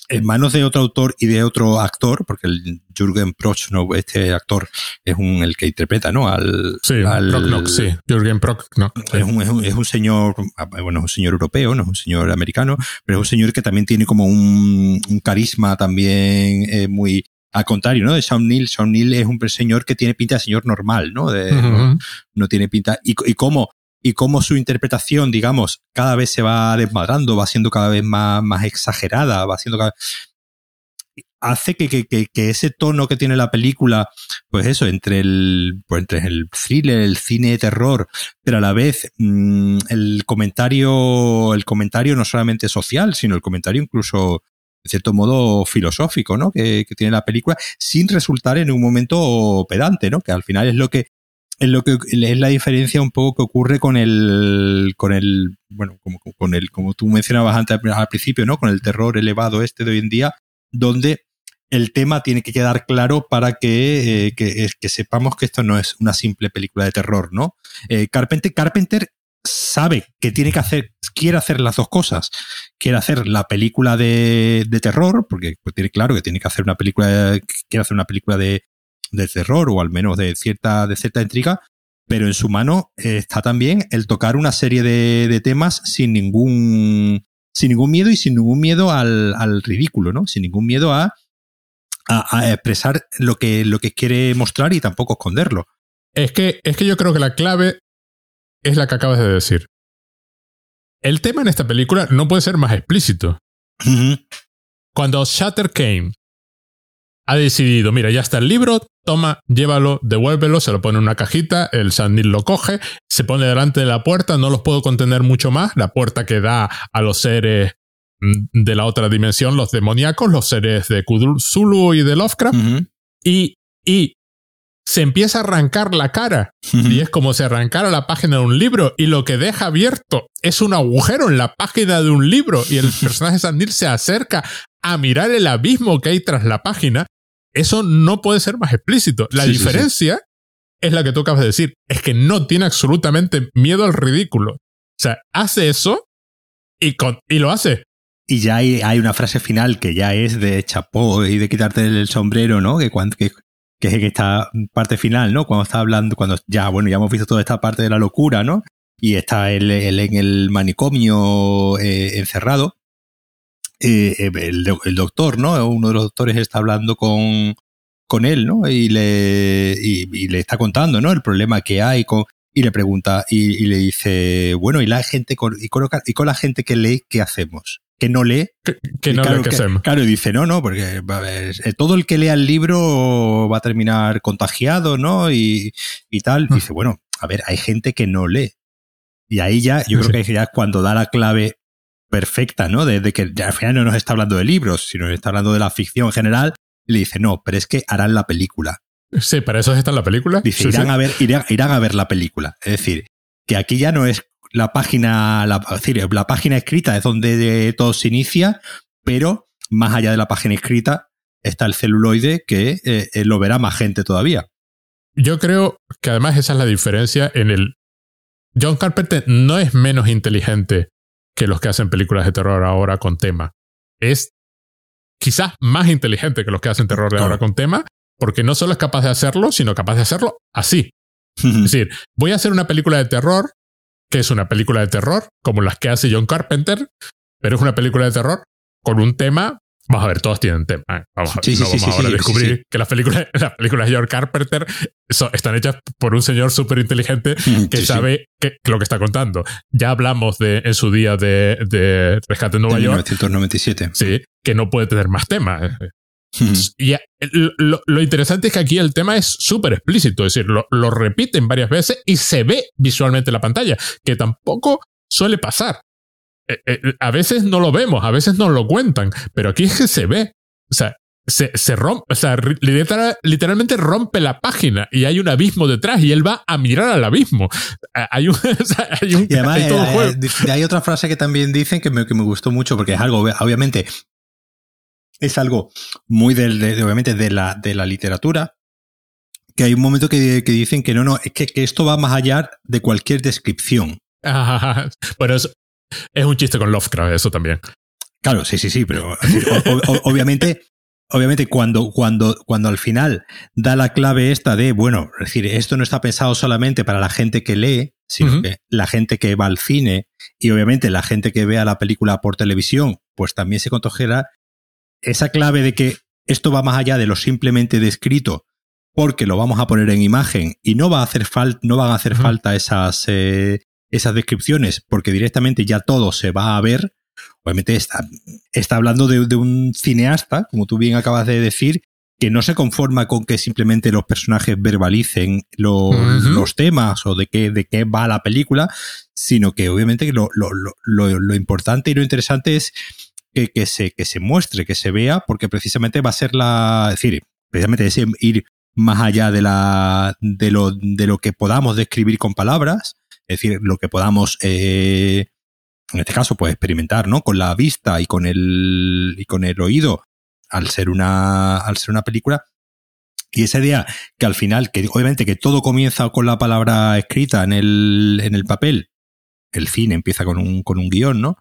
en manos de otro autor y de otro actor, porque el Jürgen Prochnow, este actor, es un, el que interpreta, ¿no? Al, sí, al, sí, Jürgen Prochnow. Es, un, es, un, es, un, señor, bueno, es un señor europeo, no es un señor americano, pero es un señor que también tiene como un, un carisma también eh, muy, al contrario, ¿no? De Sean Neil. Sean Neil es un señor que tiene pinta de señor normal, ¿no? De, no, no, tiene pinta. Y, y cómo y cómo su interpretación, digamos, cada vez se va desmadrando, va siendo cada vez más, más exagerada, va siendo cada hace que, que, que, ese tono que tiene la película, pues eso, entre el, pues entre el thriller, el cine de terror, pero a la vez mmm, el comentario, el comentario no solamente social, sino el comentario incluso, de cierto modo, filosófico, ¿no? Que tiene la película, sin resultar en un momento pedante, ¿no? Que al final es lo que es lo que es la diferencia un poco que ocurre con el con el bueno como con el como tú mencionabas antes al principio no con el terror elevado este de hoy en día donde el tema tiene que quedar claro para que, eh, que, que, sepamos que esto no es una simple película de terror, ¿no? Eh, Carpenter, Carpenter sabe que tiene que hacer, quiere hacer las dos cosas. Quiere hacer la película de, de terror, porque pues, tiene claro que tiene que hacer una película, quiere hacer una película de, de terror o al menos de cierta, de cierta intriga, pero en su mano eh, está también el tocar una serie de, de, temas sin ningún, sin ningún miedo y sin ningún miedo al, al ridículo, ¿no? Sin ningún miedo a, a, a, expresar lo que, lo que quiere mostrar y tampoco esconderlo. Es que, es que yo creo que la clave es la que acabas de decir. El tema en esta película no puede ser más explícito. Uh -huh. Cuando Shatter came ha decidido, mira, ya está el libro, toma, llévalo, devuélvelo, se lo pone en una cajita, el Sandil lo coge, se pone delante de la puerta, no los puedo contener mucho más, la puerta que da a los seres mm, de la otra dimensión, los demoníacos, los seres de Zulu y de Lovecraft, uh -huh. y, y se empieza a arrancar la cara uh -huh. y es como si arrancara la página de un libro y lo que deja abierto es un agujero en la página de un libro y el personaje Sandil se acerca a mirar el abismo que hay tras la página, eso no puede ser más explícito. La sí, diferencia sí, sí. es la que tú acabas de decir, es que no tiene absolutamente miedo al ridículo. O sea, hace eso y, con, y lo hace. Y ya hay, hay, una frase final que ya es de chapó y de quitarte el sombrero, ¿no? Que, cuando, que, que es esta parte final, ¿no? Cuando está hablando, cuando ya, bueno, ya hemos visto toda esta parte de la locura, ¿no? Y está él, él en el manicomio eh, encerrado eh, el, el, doctor, ¿no? Uno de los doctores está hablando con, con él, ¿no? Y le, y, y le está contando, ¿no? El problema que hay con, y le pregunta, y, y le dice, bueno, y la gente con, y con, y con la gente que lee, ¿qué hacemos? que no lee. Que, que no claro, lee. Claro, y dice, no, no, porque a ver, eh, todo el que lea el libro va a terminar contagiado, ¿no? Y, y tal. Y dice, bueno, a ver, hay gente que no lee. Y ahí ya, yo creo que ya cuando da la clave perfecta, ¿no? De, de, que al final no nos está hablando de libros, sino está hablando de la ficción en general. Y le dice, no, pero es que harán la película. Sí, para eso está en la película. Dice, sí, irán, sí. A ver, irán, irán a ver la película. Es decir, que aquí ya no es la página, la, decir, la página escrita es donde todo se inicia, pero más allá de la página escrita está el celuloide que eh, eh, lo verá más gente todavía. Yo creo que además esa es la diferencia en el... John Carpenter no es menos inteligente que los que hacen películas de terror ahora con tema. Es quizás más inteligente que los que hacen terror de ahora con tema, porque no solo es capaz de hacerlo, sino capaz de hacerlo así. es decir, voy a hacer una película de terror, que es una película de terror, como las que hace John Carpenter, pero es una película de terror con un tema Vamos a ver, todos tienen tema. ¿eh? Vamos, sí, no vamos ahora a descubrir que las películas, las películas de George Carpenter están hechas por un señor súper inteligente que sabe lo que está contando. Ya hablamos de, en su día de, de Rescate en Nueva York. 1997. Sí, que no puede tener más temas. Y lo, interesante es que aquí el tema es súper explícito, es decir, lo, lo repiten varias veces y se ve visualmente en la pantalla, que tampoco suele pasar. Eh, eh, a veces no lo vemos, a veces no lo cuentan, pero aquí es que se ve. O sea, se, se rompe, o sea, literalmente rompe la página y hay un abismo detrás y él va a mirar al abismo. Hay un, hay un y además, hay, hay, otra frase que también dicen que me, que me gustó mucho porque es algo, obviamente, es algo muy del, de, obviamente de la, de la literatura, que hay un momento que, que dicen que no, no, es que, que, esto va más allá de cualquier descripción. bueno, es, es un chiste con Lovecraft, eso también. Claro, sí, sí, sí, pero obviamente, obviamente cuando, cuando, cuando al final da la clave esta de, bueno, es decir, esto no está pensado solamente para la gente que lee, sino que la gente que va al cine y obviamente la gente que vea la película por televisión, pues también se contojera esa clave de que esto va más allá de lo simplemente descrito, porque lo vamos a poner en imagen y no va a hacer falta, no van a hacer falta esas, eh, esas descripciones porque directamente ya todo se va a ver. Obviamente está, está hablando de, un cineasta, como tú bien acabas de decir, que no se conforma con que simplemente los personajes verbalicen los temas o de qué, de qué va la película, sino que obviamente lo, lo, lo, lo importante y lo interesante es que, que, se, que se muestre, que se vea, porque precisamente va a ser la, es decir, precisamente es ir más allá de, la, de, lo, de lo que podamos describir con palabras, es decir, lo que podamos, eh, en este caso, pues experimentar, ¿no? Con la vista y con el, y con el oído, al ser una, al ser una película. Y esa idea que al final, que obviamente que todo comienza con la palabra escrita en el, en el papel, el cine empieza con un, con un guion, ¿no?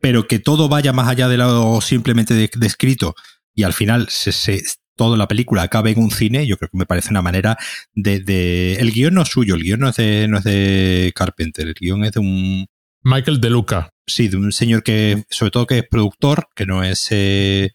Pero que todo vaya más allá de lo simplemente descrito y al final se, toda la película acabe en un cine, yo creo que me parece una manera de... El guion no es suyo, el guion no es de, no es de Carpenter, el guion es de un... Michael De Luca. Sí, de un señor que, sobre todo que es productor, que no es... Eh,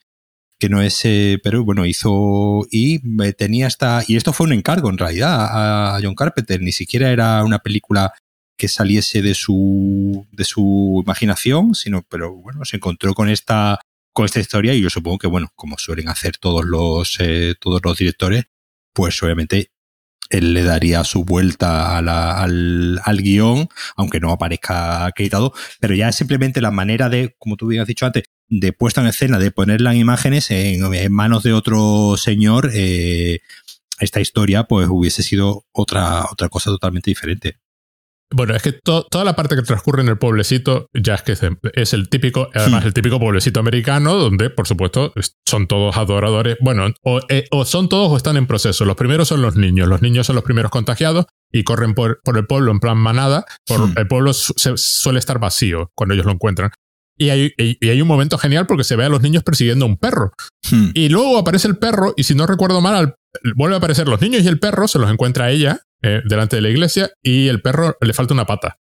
que no es, eh, pero bueno, hizo y tenía esta, y esto fue un encargo en realidad a, John Carpenter, ni siquiera era una película que saliese de su, de su imaginación, sino, pero bueno, se encontró con esta, con esta historia y yo supongo que, bueno, como suelen hacer todos los, eh, todos los directores, pues obviamente él le daría su vuelta al, al, guion, aunque no aparezca acreditado, pero ya es simplemente la manera de, como tú bien has dicho antes, de puesta en escena, de ponerla en imágenes en, manos de otro señor, eh, esta historia pues hubiese sido otra, otra cosa totalmente diferente. Bueno, es que toda la parte que transcurre en el pueblecito ya es que es, el típico, además el típico pueblecito americano donde, por supuesto, son todos adoradores. Bueno, eh, o, son todos o están en proceso. Los primeros son los niños. Los niños son los primeros contagiados y corren por, por el pueblo en plan manada. Por, El pueblo suele estar vacío cuando ellos lo encuentran. Y hay, y hay, un momento genial porque se ve a los niños persiguiendo a un perro. Y luego aparece el perro, y si no recuerdo mal, vuelve a aparecer los niños y el perro, se los encuentra ella eh, delante de la iglesia y el perro le falta una pata.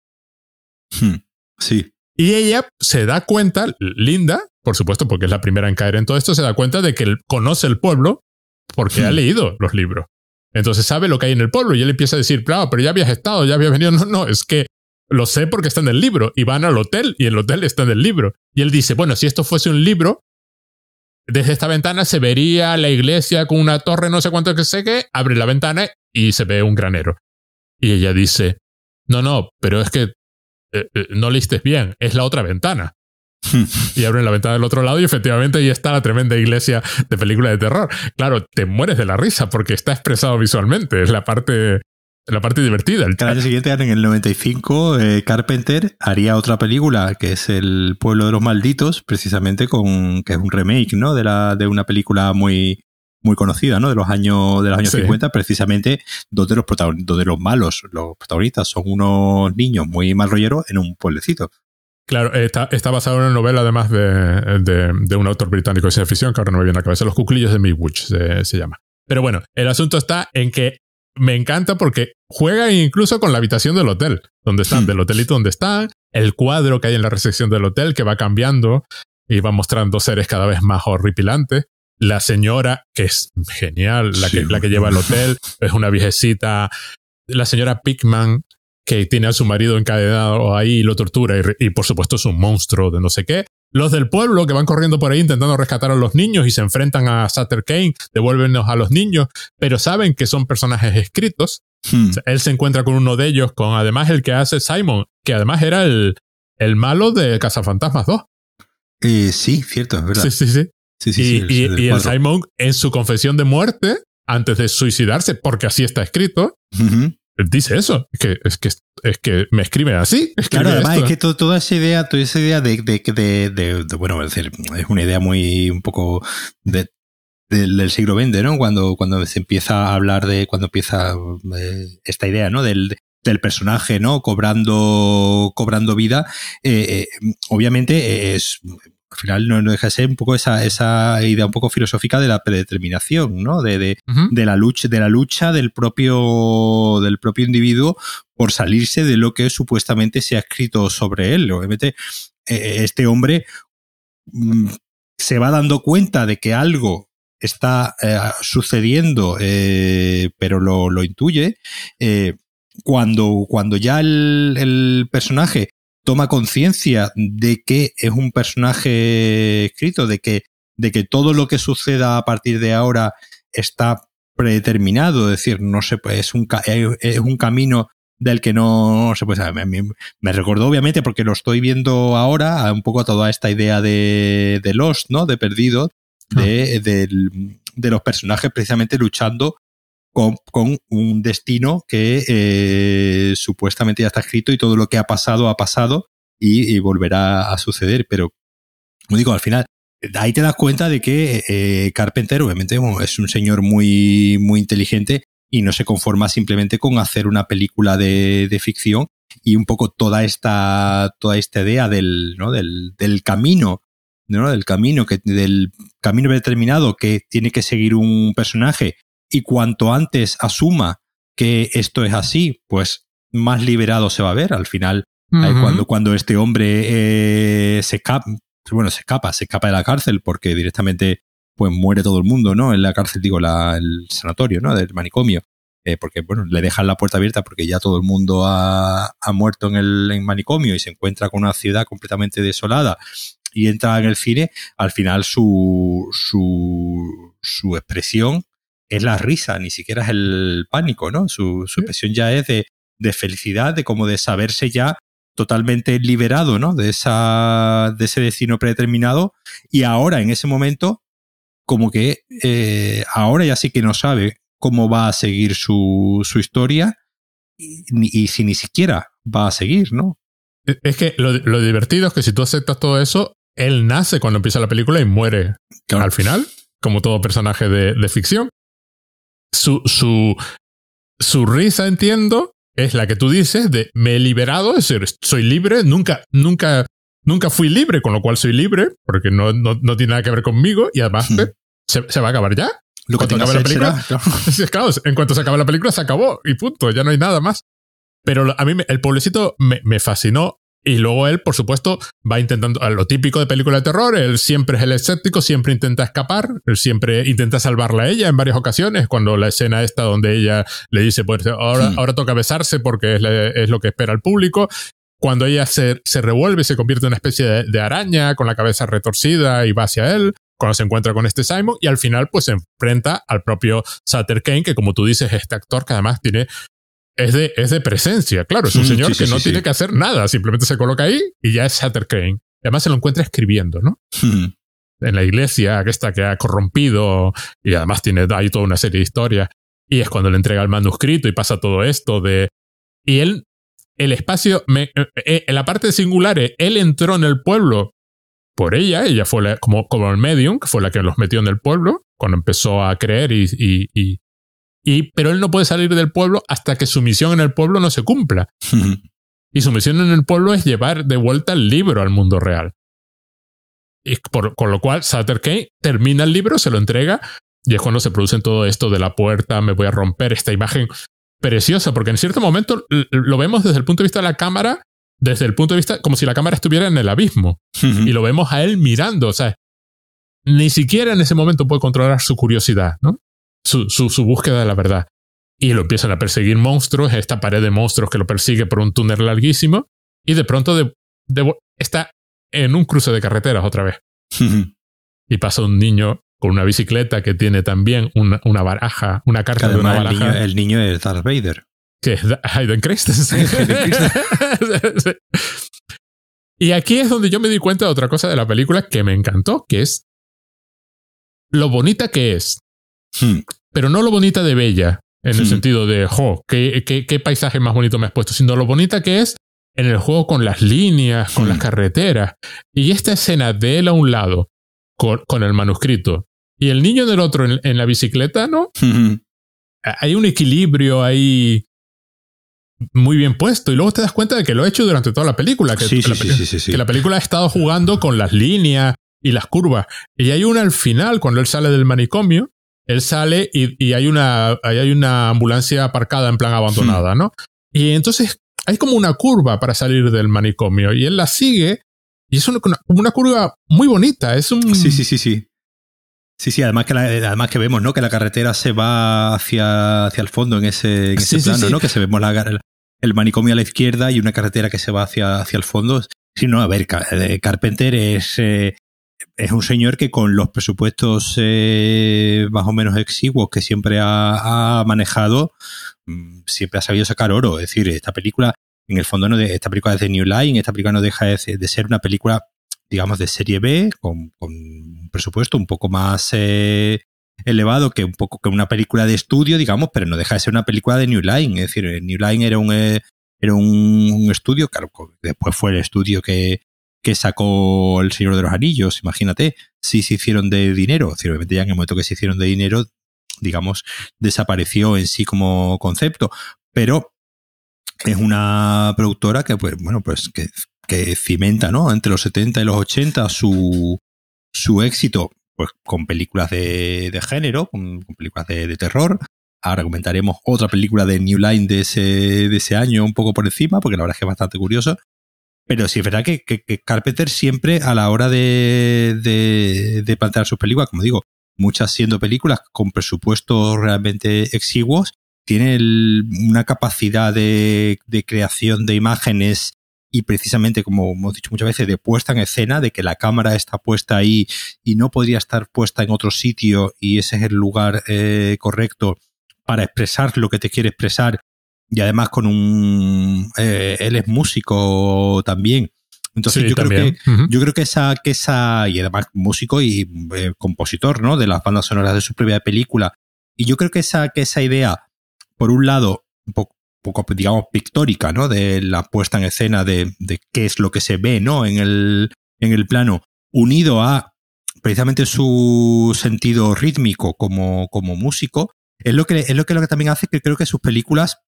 Hmm, sí. Y ella se da cuenta, Linda, por supuesto, porque es la primera en caer en todo esto, se da cuenta de que él conoce el pueblo porque ha hmm. leído los libros. Entonces sabe lo que hay en el pueblo y él empieza a decir, claro, pero ya habías estado, ya habías venido. No, no, es que lo sé porque está en el libro. Y van al hotel y el hotel está en el libro. Y él dice, bueno, si esto fuese un libro, desde esta ventana se vería la iglesia con una torre, no sé cuánto que sé que, abre la ventana y se ve un granero. Y ella dice, no, no, pero es que eh, eh, no leíste bien, es la otra ventana. y abren la ventana del otro lado y efectivamente ahí está la tremenda iglesia de película de terror. Claro, te mueres de la risa porque está expresado visualmente, es la parte la parte divertida. El año siguiente, en el 95, eh, Carpenter haría otra película que es El pueblo de los malditos, precisamente con que es un remake, ¿no? De la de una película muy muy conocida, ¿no? De los años de los años 50, precisamente donde los donde los malos, los protagonistas son unos niños muy mal rolleros en un pueblecito. Claro, está, está basado en una novela además de, de, un autor británico de ciencia ficción, que ahora no me viene a la cabeza, Los cuclillos de Midwich se, se llama. Pero bueno, el asunto está en que me encanta porque juega incluso con la habitación del hotel, donde están, del hotelito donde están, el cuadro que hay en la recepción del hotel que va cambiando y va mostrando seres cada vez más horripilantes. La señora, que es genial, la, que, la que lleva el hotel, es una viejecita. La señora Pickman, que tiene a su marido encadenado ahí y lo tortura, y, y por supuesto es un monstruo de no sé qué. Los del pueblo que van corriendo por ahí intentando rescatar a los niños y se enfrentan a Sutter Kane, devuélvenos a los niños, pero saben que son personajes escritos. Hmm. él se encuentra con uno de ellos, con además el que hace Simon, que además era el, el malo de Cazafantasmas 2. Eh, sí, cierto, es verdad. Sí, sí, sí. y, el, Simon, en su confesión de muerte, antes de suicidarse, porque así está escrito, dice eso. Es que, es que, es que me escribe así. claro, además es que toda esa idea, toda esa idea de, de, de, bueno, es decir, es una idea muy un poco de, del, siglo XX, ¿no? Cuando, cuando se empieza a hablar de, cuando empieza eh, esta idea, ¿no? Del, del personaje, ¿no? Cobrando, cobrando vida. Eh, eh, obviamente es al final no, deja de ser un poco esa, esa idea un poco filosófica de la predeterminación, ¿no? De, de, de, la lucha, de la lucha del propio, del propio individuo por salirse de lo que supuestamente se ha escrito sobre él. Obviamente, eh, eh, este hombre mm, se va dando cuenta de que algo está eh, sucediendo, pero lo, lo intuye. cuando, cuando ya el, el personaje toma conciencia de que es un personaje escrito, de que, de que todo lo que suceda a partir de ahora está predeterminado, es decir, no se es un, es un camino del que no, se puede saber. Me, recordó obviamente porque lo estoy viendo ahora, un poco a toda esta idea de, de Lost, ¿no? De perdido, de, de, de, los personajes precisamente luchando con, un destino que eh, supuestamente ya está escrito y todo lo que ha pasado ha pasado y, volverá a suceder. Pero, como digo, al final, ahí te das cuenta de que eh, Carpenter, obviamente, es un señor muy, muy inteligente y no se conforma simplemente con hacer una película de, de ficción y un poco toda esta, toda esta idea del, ¿no? del, del camino ¿no? del camino que del camino determinado que tiene que seguir un personaje y cuanto antes asuma que esto es así, pues más liberado se va a ver. Al final, cuando, cuando este hombre eh, se escapa, bueno, se escapa, se escapa de la cárcel porque directamente pues muere todo el mundo, ¿no? En la cárcel, digo, la, el sanatorio, ¿no? Del manicomio. Eh, porque, bueno, le dejan la puerta abierta porque ya todo el mundo ha, ha muerto en el manicomio y se encuentra con una ciudad completamente desolada y entra en el cine, al final su, su, su expresión es la risa, ni siquiera es el pánico, ¿no? Su, su expresión ya es de, de, felicidad, de como de saberse ya totalmente liberado, ¿no? De, esa, de ese destino predeterminado. Y ahora, en ese momento, como que eh, ahora ya sí que no sabe cómo va a seguir su, su historia y, y, si ni siquiera va a seguir, ¿no? Es que lo, lo, divertido es que si tú aceptas todo eso, él nace cuando empieza la película y muere al final, como todo personaje de, de ficción su, su, su risa, entiendo, es la que tú dices de me he liberado, es decir, soy libre, nunca, nunca, nunca fui libre, con lo cual soy libre, porque no, no, no tiene nada que ver conmigo y además hmm. se, se, va a acabar ya. Lo que acabe la película, claro. en cuanto se acaba la película, se acabó y punto, ya no hay nada más. Pero a mí el pueblecito me, me fascinó y luego él, por supuesto, va intentando, a lo típico de película de terror, él siempre es el escéptico, siempre intenta escapar, él siempre intenta salvarla a ella en varias ocasiones, cuando la escena esta donde ella le dice, pues ahora, ahora toca besarse porque es, es, lo que espera el público. Cuando ella se, se revuelve, se convierte en una especie de, de, araña con la cabeza retorcida y va hacia él, cuando se encuentra con este Simon, y al final pues se enfrenta al propio Sutter Kane, que como tú dices, este actor que además tiene es de, es de presencia, claro, es un mm, señor que no tiene que hacer nada, simplemente se coloca ahí y ya es Sutter Kane. Además se lo encuentra escribiendo, ¿no? En la iglesia, que está que ha corrompido y además tiene ahí toda una serie de historias. Y es cuando le entrega el manuscrito y pasa todo esto de... Y él, el espacio, me, eh, en la parte singular, él entró en el pueblo por ella, ella fue como, como el medium, que fue la que los metió en el pueblo, cuando empezó a creer y, y, y, pero él no puede salir del pueblo hasta que su misión en el pueblo no se cumpla. y su misión en el pueblo es llevar de vuelta el libro al mundo real. Y por, con lo cual, Sutter Kane termina el libro, se lo entrega, y es cuando se produce todo esto de la puerta, me voy a romper esta imagen preciosa, porque en cierto momento lo vemos desde el punto de vista de la cámara desde el punto de vista como si la cámara estuviera en el abismo y lo vemos a él mirando, o sea, ni siquiera en ese momento puede controlar su curiosidad, ¿no? Su, su, búsqueda de la verdad. Y lo empiezan a perseguir monstruos, esta pared de monstruos que lo persigue por un túnel larguísimo, y de pronto de, está en un cruce de carreteras otra vez. y pasa un niño con una bicicleta que tiene también una, una baraja, una carta de una baraja. El niño, el niño es Darth Vader que es Hayden Christensen. y aquí es donde yo me di cuenta de otra cosa de la película que me encantó, que es lo bonita que es. Hmm. Pero no lo bonita de bella, en el hmm. sentido de, jo, ¿qué, qué, paisaje más bonito me has puesto, sino lo bonita que es en el juego con las líneas, con las hmm. carreteras. Y esta escena de él a un lado, con, el manuscrito, y el niño del otro en, en la bicicleta, ¿no? Hay un equilibrio ahí muy bien puesto. Y luego te das cuenta de que lo ha hecho durante toda la película. Que, la, película ha estado jugando con las líneas y las curvas. Y hay una al final, cuando él sale del manicomio, él sale y, hay, una, hay una ambulancia aparcada en plan abandonada. ¿no? Y entonces hay como una curva para salir del manicomio y él la sigue y es una, una curva muy bonita. Es un... Sí, sí, sí, sí. Sí, sí, además que, además que vemos, ¿no? Que la carretera se va hacia, hacia el fondo en ese, en ese plano, ¿no? Que se vemos la, el manicomio a la izquierda y una carretera que se va hacia, hacia el fondo. Sí, no, a ver, eh, Carpenter es, eh, es un señor que con los presupuestos eh, más o menos exiguos que siempre ha, manejado, mm, siempre ha sabido sacar oro. Es decir, esta película, en el fondo, no de, esta película es de New Line, esta película no deja de, ser una película digamos, de serie B, con, un presupuesto un poco más eh, elevado que un poco que una película de estudio, digamos, pero no deja de ser una película de New Line. Es decir, New Line era un, eh, era un, estudio, claro, después fue el estudio que, que sacó El Señor de los Anillos, imagínate, si se hicieron de dinero. Obviamente ya en el momento que se hicieron de dinero, digamos, desapareció en sí como concepto. Pero es una productora que, pues, bueno, pues que, cimenta, ¿no? Entre los 70 y los 80 su, su éxito pues, con películas de, de género, con, películas de, terror. Ahora comentaremos otra película de New Line de ese, de ese año un poco por encima, porque la verdad es que es bastante curioso. Pero sí es verdad que, que, Carpenter siempre a la hora de, de, plantear sus películas, como digo, muchas siendo películas con presupuestos realmente exiguos, tiene una capacidad de, de, creación de imágenes y precisamente, como hemos dicho muchas veces, de puesta en escena, de que la cámara está puesta ahí y no podría estar puesta en otro sitio y ese es el lugar eh, correcto para expresar lo que te quiere expresar y además con un... Eh, él es músico también. Entonces yo, creo que, yo creo que esa, que esa, y además músico y eh, compositor, ¿no? De las bandas sonoras de su propia película. Y yo creo que esa, que esa idea, por un lado, un poco, poco, digamos, pictórica, ¿no? De la puesta en escena de, de qué es lo que se ve, ¿no? En el, en el plano, unido a precisamente su sentido rítmico como, como músico, es lo que, es lo que, lo que también hace que creo que sus películas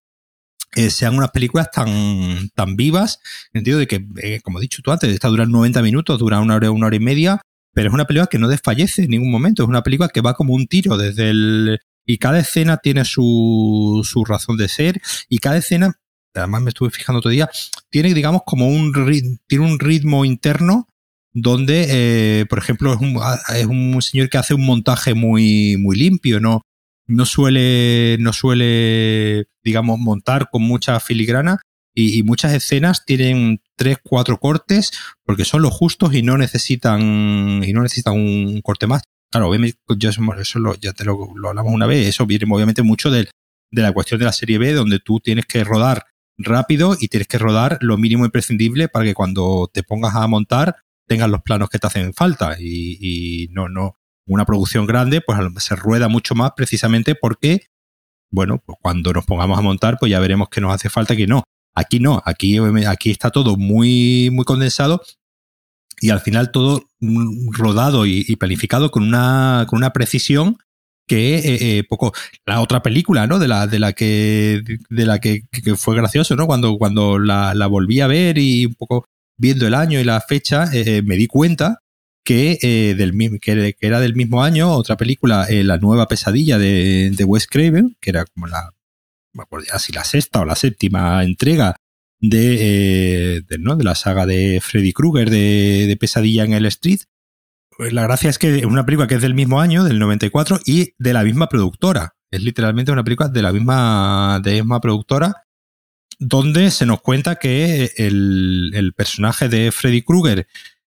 eh, sean unas películas tan, tan vivas, en el sentido de que, eh, como he dicho tú antes, esta dura 90 minutos, dura una hora, una hora y media, pero es una película que no desfallece en ningún momento, es una película que va como un tiro desde el, y cada escena tiene su, su razón de ser y cada escena, además me estuve fijando otro día, tiene, digamos, como un, tiene un ritmo interno donde, eh, por ejemplo, es un, es un, señor que hace un montaje muy, muy limpio, ¿no? No suele, no suele, digamos, montar con mucha filigrana y, muchas escenas tienen tres, cuatro cortes porque son los justos y no necesitan, y no necesitan un corte más. Claro, obviamente, eso lo, ya te lo, hablamos una vez, eso viene obviamente mucho de, de la cuestión de la serie B, donde tú tienes que rodar rápido y tienes que rodar lo mínimo imprescindible para que cuando te pongas a montar tengas los planos que te hacen falta y, y no, no, una producción grande pues se rueda mucho más precisamente porque bueno, pues cuando nos pongamos a montar, pues ya veremos qué nos hace falta y qué no. Aquí no, aquí, aquí está todo muy, muy condensado y al final todo rodado y, planificado con una, con una precisión que eh, eh, poco la otra película no de la de la que de la que, fue gracioso no cuando cuando la, la, volví a ver y un poco viendo el año y la fecha eh, me di cuenta que, del, que, era del mismo año otra película la nueva pesadilla de, de Wes Craven que era como la me acuerdo si la sexta o la séptima entrega de, de, ¿no? de la saga de Freddy Krueger de, de Pesadilla en el Street pues la gracia es que es una película que es del mismo año, del 94, y de la misma productora. Es literalmente una película de la misma, de misma productora, donde se nos cuenta que el, el personaje de Freddy Krueger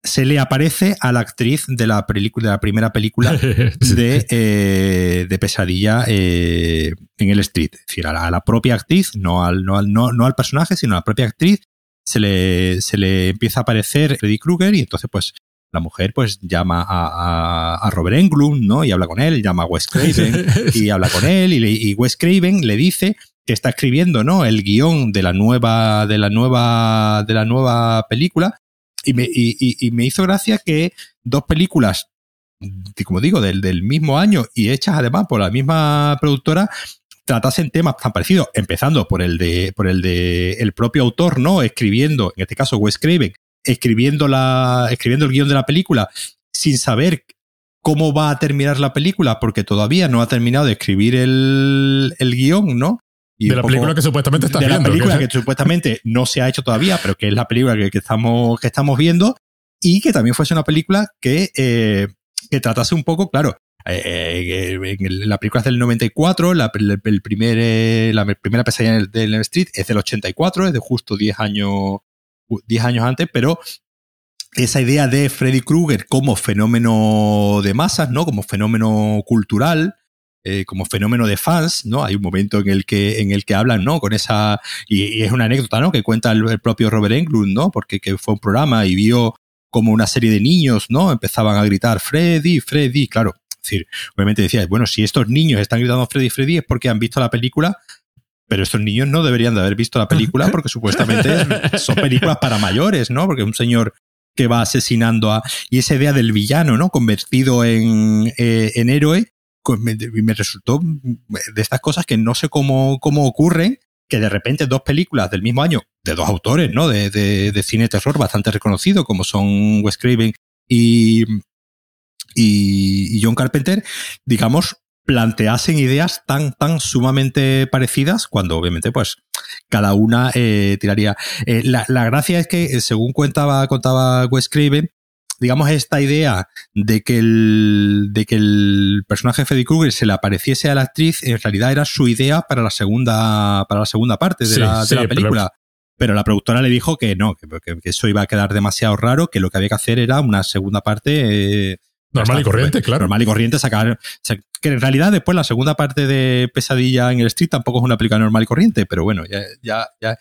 se le aparece a la actriz de la, película, de la primera película de, eh, de Pesadilla eh, en el Street. Es decir, a la, propia actriz, no al, no, al, no, no al personaje, sino a la propia actriz, se le, se le empieza a aparecer Freddy Krueger y entonces pues la mujer pues llama a, a, Robert Englund, ¿no? Y habla con él, llama a Wes Craven y habla con él y, y, Wes Craven le dice que está escribiendo, ¿no? El guion de la nueva, de la nueva, de la nueva película y me, y, y me hizo gracia que dos películas, como digo, del, del mismo año y hechas además por la misma productora, tratasen temas tan parecidos, empezando por el de, por el de el propio autor, ¿no? Escribiendo, en este caso Wes Craven, escribiendo, la, escribiendo el guion de la película sin saber cómo va a terminar la película, porque todavía no ha terminado de escribir el, el guion, ¿no? De la película que supuestamente está viendo. De la película que, supuestamente no se ha hecho todavía, pero que es la película que, estamos, que estamos viendo, y que también fuese una película que, eh, que tratase un poco, claro, eh, eh la película es del 94, la, el, primer, eh, la primera pesadilla del Street es del 84, es de justo 10 años 10 años antes, pero esa idea de Freddy Krueger como fenómeno de masas, ¿no? Como fenómeno cultural, eh, como fenómeno de fans, ¿no? Hay un momento en el que, en el que hablan, ¿no? Con esa, y, es una anécdota, ¿no? Que cuenta el, propio Robert Englund, ¿no? Porque que fue un programa y vio como una serie de niños, ¿no? Empezaban a gritar Freddy, Freddy, claro. Es decir, obviamente decía, bueno, si estos niños están gritando Freddy, Freddy es porque han visto la película pero estos niños no deberían de haber visto la película porque supuestamente son películas para mayores, ¿no? Porque un señor que va asesinando a... Y esa idea del villano, ¿no? Convertido en, eh, en héroe, me, me, resultó de estas cosas que no sé cómo, cómo ocurren, que de repente dos películas del mismo año, de dos autores, ¿no? De, de, de cine terror bastante reconocido, como son Wes Craven y, y, y John Carpenter, digamos, planteasen ideas tan, tan sumamente parecidas cuando obviamente pues cada una eh, tiraría. Eh, la, la, gracia es que, eh, según contaba, contaba Wes Craven, digamos, esta idea de que el, de que el personaje de Freddy Krueger se le apareciese a la actriz, en realidad era su idea para la segunda, para la segunda parte de, la, de la, película. Pero... la productora le dijo que no, que, que, eso iba a quedar demasiado raro, que lo que había que hacer era una segunda parte eh, Normal y corriente, claro. Normal y corriente, sacar. que en realidad después la segunda parte de Pesadilla en el Street tampoco es una película normal y corriente, pero bueno, ya, ya, ya.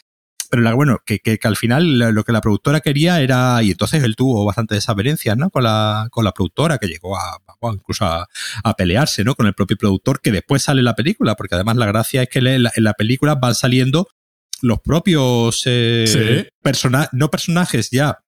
Pero la, bueno, que, que, al final lo que la productora quería era, y entonces él tuvo bastante desavenencias, ¿no? Con la, con la productora, que llegó a, incluso a, a, pelearse, ¿no? Con el propio productor, que después sale la película, porque además la gracia es que en la, en la película van saliendo los propios eh, no personajes ya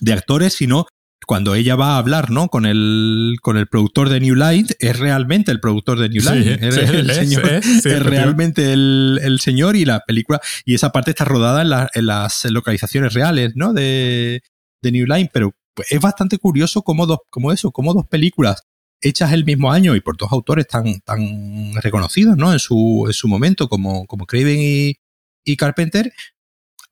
de actores, sino cuando ella va a hablar, ¿no? Con el, con el productor de New Light, es realmente el productor de New Light. es, el señor, es, realmente el, el, señor y la película. Y esa parte está rodada en, en las localizaciones reales, ¿no? De, de New Line. Pero es bastante curioso cómo dos, como eso, como dos películas hechas el mismo año y por dos autores tan, tan reconocidos, ¿no? En su, en su momento, como, como Craven y, y Carpenter,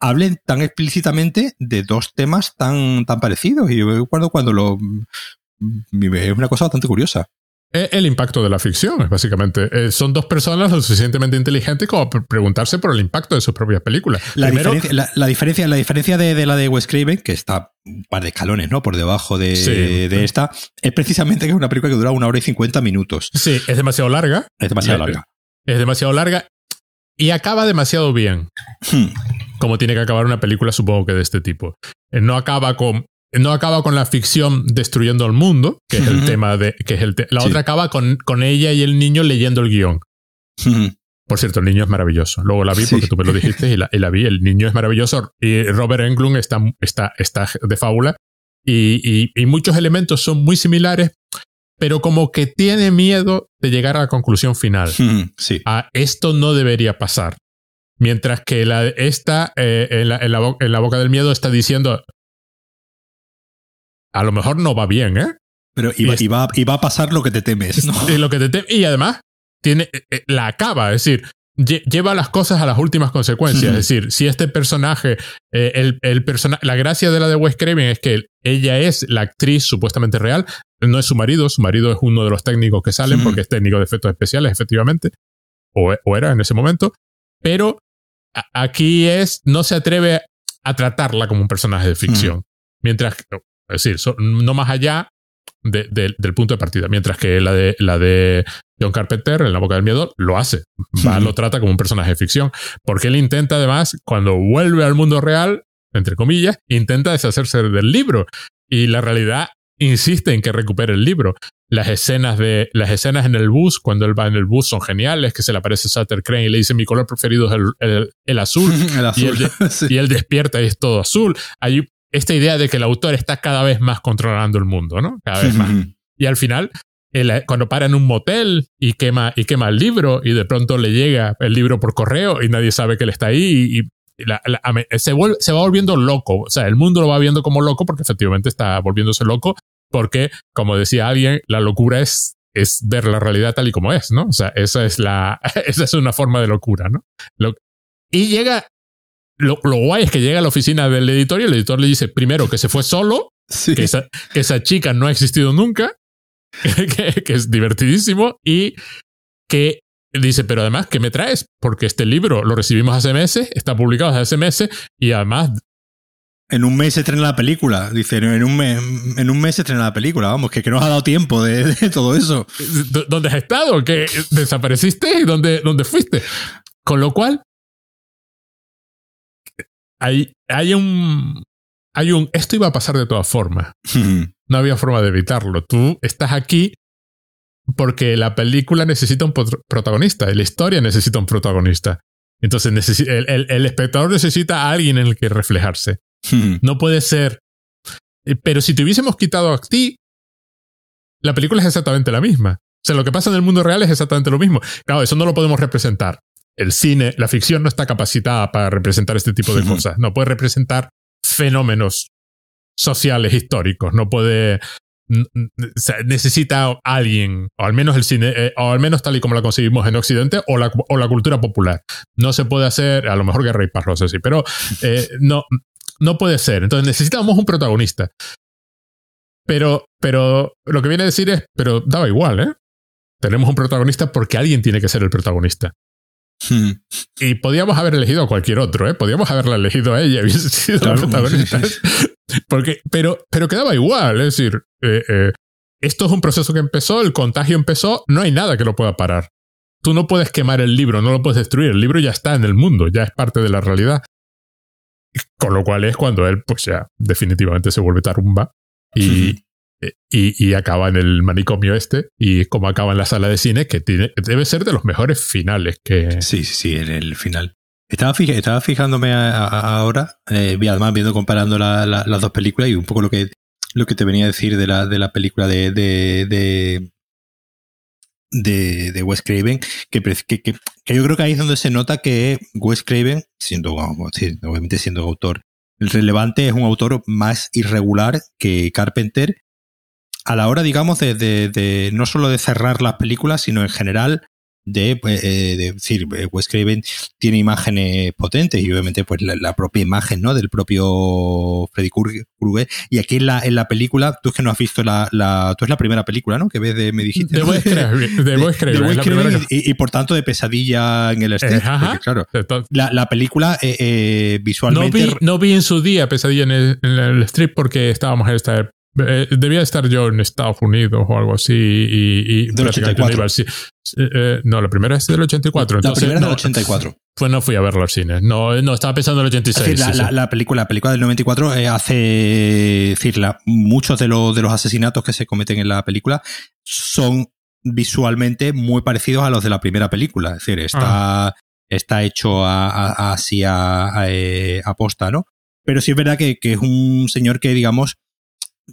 hablen tan explícitamente de dos temas tan, tan parecidos. Y yo recuerdo cuando lo... Mm, es una cosa bastante curiosa. Eh, el impacto de la ficción, básicamente. Eh, son dos personas lo suficientemente inteligentes como preguntarse por el impacto de sus propias películas. La, diferencia, la, diferencia, la diferencia de, la de Wes Craven, que está un par de escalones, ¿no? Por debajo de, de, esta, es precisamente que es una película que dura una hora y cincuenta minutos. Sí, es demasiado larga. Es demasiado larga. Es demasiado larga y acaba demasiado bien. Hmm como tiene que acabar una película, supongo que de este tipo. Eh, no acaba con no acaba con la ficción destruyendo el mundo, que es el tema de. que es el La otra acaba con, con ella y el niño leyendo el guion. Por cierto, el niño es maravilloso. Luego la vi porque tú me lo dijiste y la, vi. El niño es maravilloso. Y Robert Englund está, está, está de fábula. Y, y, muchos elementos son muy similares, pero como que tiene miedo de llegar a la conclusión final. Sí. A esto no debería pasar. Mientras que la, esta, eh, en, la, en, la, en, la, boca del miedo, está diciendo, a lo mejor no va bien, ¿eh? Pero y, va, y va, a pasar lo que te temes, ¿no? Y, lo que te y además, tiene, eh, eh, la acaba, es decir, lleva las cosas a las últimas consecuencias. Es decir, si este personaje, el, el la gracia de la de Wes Craven es que ella es la actriz supuestamente real, no es su marido, su marido es uno de los técnicos que salen porque es técnico de efectos especiales, efectivamente, o, o era en ese momento, pero aquí es, no se atreve a tratarla como un personaje de ficción. Mientras que, es decir, no más allá del punto de partida. Mientras que la de, la de John Carpenter, en La Boca del Miedo, lo hace. Va, lo trata como un personaje de ficción. Porque él intenta, además, cuando vuelve al mundo real, entre comillas, intenta deshacerse del libro. Y la realidad insiste en que recupere el libro. Las escenas de las escenas en el bus, cuando él va en el bus, son geniales, que se le aparece Sutter Crane y le dice mi color preferido es el, azul. Y, él, despierta y es todo azul. Hay esta idea de que el autor está cada vez más controlando el mundo, ¿no? Cada vez más. y al final, cuando para en un motel y quema, y quema el libro y de pronto le llega el libro por correo y nadie sabe que él está ahí y, se, se va volviendo loco. O sea, el mundo lo va viendo como loco porque efectivamente está volviéndose loco porque, como decía alguien, la locura es, es ver la realidad tal y como es, ¿no? O sea, esa es la, esa es una forma de locura, ¿no? y llega, lo, lo, guay es que llega a la oficina del editor y el editor le dice, primero, que se fue solo, que, esa, que, esa, chica no ha existido nunca, que, que es divertidísimo y que dice, pero además, ¿qué me traes? Porque este libro lo recibimos hace meses, está publicado hace meses y además en un mes se estrena la película. Dice, en un mes, en un mes se estrena la película. Vamos, que, que nos ha dado tiempo de, todo eso. ¿Dónde has estado? ¿Que desapareciste? ¿Y dónde, dónde fuiste? Con lo cual, hay, hay un. Hay un. Esto iba a pasar de todas formas. no había forma de evitarlo. Tú estás aquí porque la película necesita un protagonista y la historia necesita un protagonista. Entonces, el, el, el espectador necesita a alguien en el que reflejarse. No puede ser. Eh, pero si te hubiésemos quitado a ti, la película es exactamente la misma. O sea, lo que pasa en el mundo real es exactamente lo mismo. Claro, eso no lo podemos representar. El cine, la ficción no está capacitada para representar este tipo de cosas. No puede representar fenómenos sociales históricos. No puede. necesita a alguien, o al menos el cine, eh, o al menos tal y como la conseguimos en Occidente, o la, o la cultura popular. No se puede hacer, a lo mejor Guerra y Paz, no sé si, pero eh, no, no puede ser. Entonces necesitamos un protagonista. Pero, pero lo que viene a decir es, pero daba igual, ¿eh? Tenemos un protagonista porque alguien tiene que ser el protagonista. Hmm. Y podíamos haber elegido a cualquier otro, ¿eh? Podíamos haberla elegido a ella, hubiese sido la protagonista. Porque, pero, pero quedaba igual, es decir, eh, eh, esto es un proceso que empezó, el contagio empezó, no hay nada que lo pueda parar. Tú no puedes quemar el libro, no lo puedes destruir, el libro ya está en el mundo, ya es parte de la realidad. Con lo cual es cuando él, pues ya definitivamente se vuelve tarumba y, y, acaba en el manicomio este y como acaba en la sala de cine, que tiene, debe ser de los mejores finales que... Sí, sí, sí, en el final. Estaba, estaba fijándome ahora, eh, además viendo comparando las dos películas y un poco lo que, lo que te venía a decir de la, de la película de, de, de, de Wes Craven, que, que, que, yo creo que ahí es donde se nota que Wes Craven, siendo, obviamente siendo autor relevante, es un autor más irregular que Carpenter. A la hora, digamos, de, de, de no solo de cerrar las películas, sino en general de, pues, eh, de decir, eh, Wes Craven tiene imágenes potentes y obviamente pues la, propia imagen ¿no? del propio Freddy Krueger. Y aquí en la, en la película, tú es que no has visto la, la tú es la primera película, ¿no? Que ves de, me dijiste. De Wes Craven. De Wes Craven. Y, y, por tanto de pesadilla en el street. porque, claro, la, la película eh, visualmente... No vi, no vi, en su día pesadilla en el, en el strip porque estábamos en esta eh, debía estar yo en Estados Unidos o algo así y, y prácticamente eh, eh, no, la primera es del 84. la primera es del 84. Pues no fui a verlo al cine. No, no estaba pensando en el 86. la, película, la película del 94 hace decir, muchos de, los de los asesinatos que se cometen en la película son visualmente muy parecidos a los de la primera película. Es decir, está, está hecho así a, eh, a, posta, ¿no? Pero sí es verdad que, es un señor que, digamos,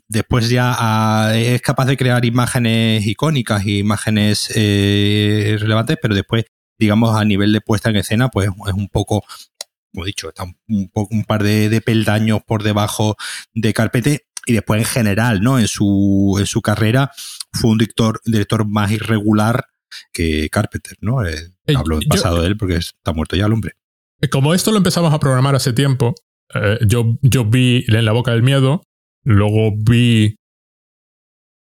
después ya es capaz de crear imágenes icónicas y imágenes eh, relevantes, pero después, digamos, a nivel de puesta en escena, pues es un poco, como he dicho, está un, par de, de, peldaños por debajo de Carpete y después en general, ¿no? En su, en su carrera fue un director, director más irregular que Carpenter, ¿no? Eh, eh, hablo pasado de él porque está muerto ya el hombre. Como esto lo empezamos a programar hace tiempo, yo, yo vi En la boca del miedo, luego vi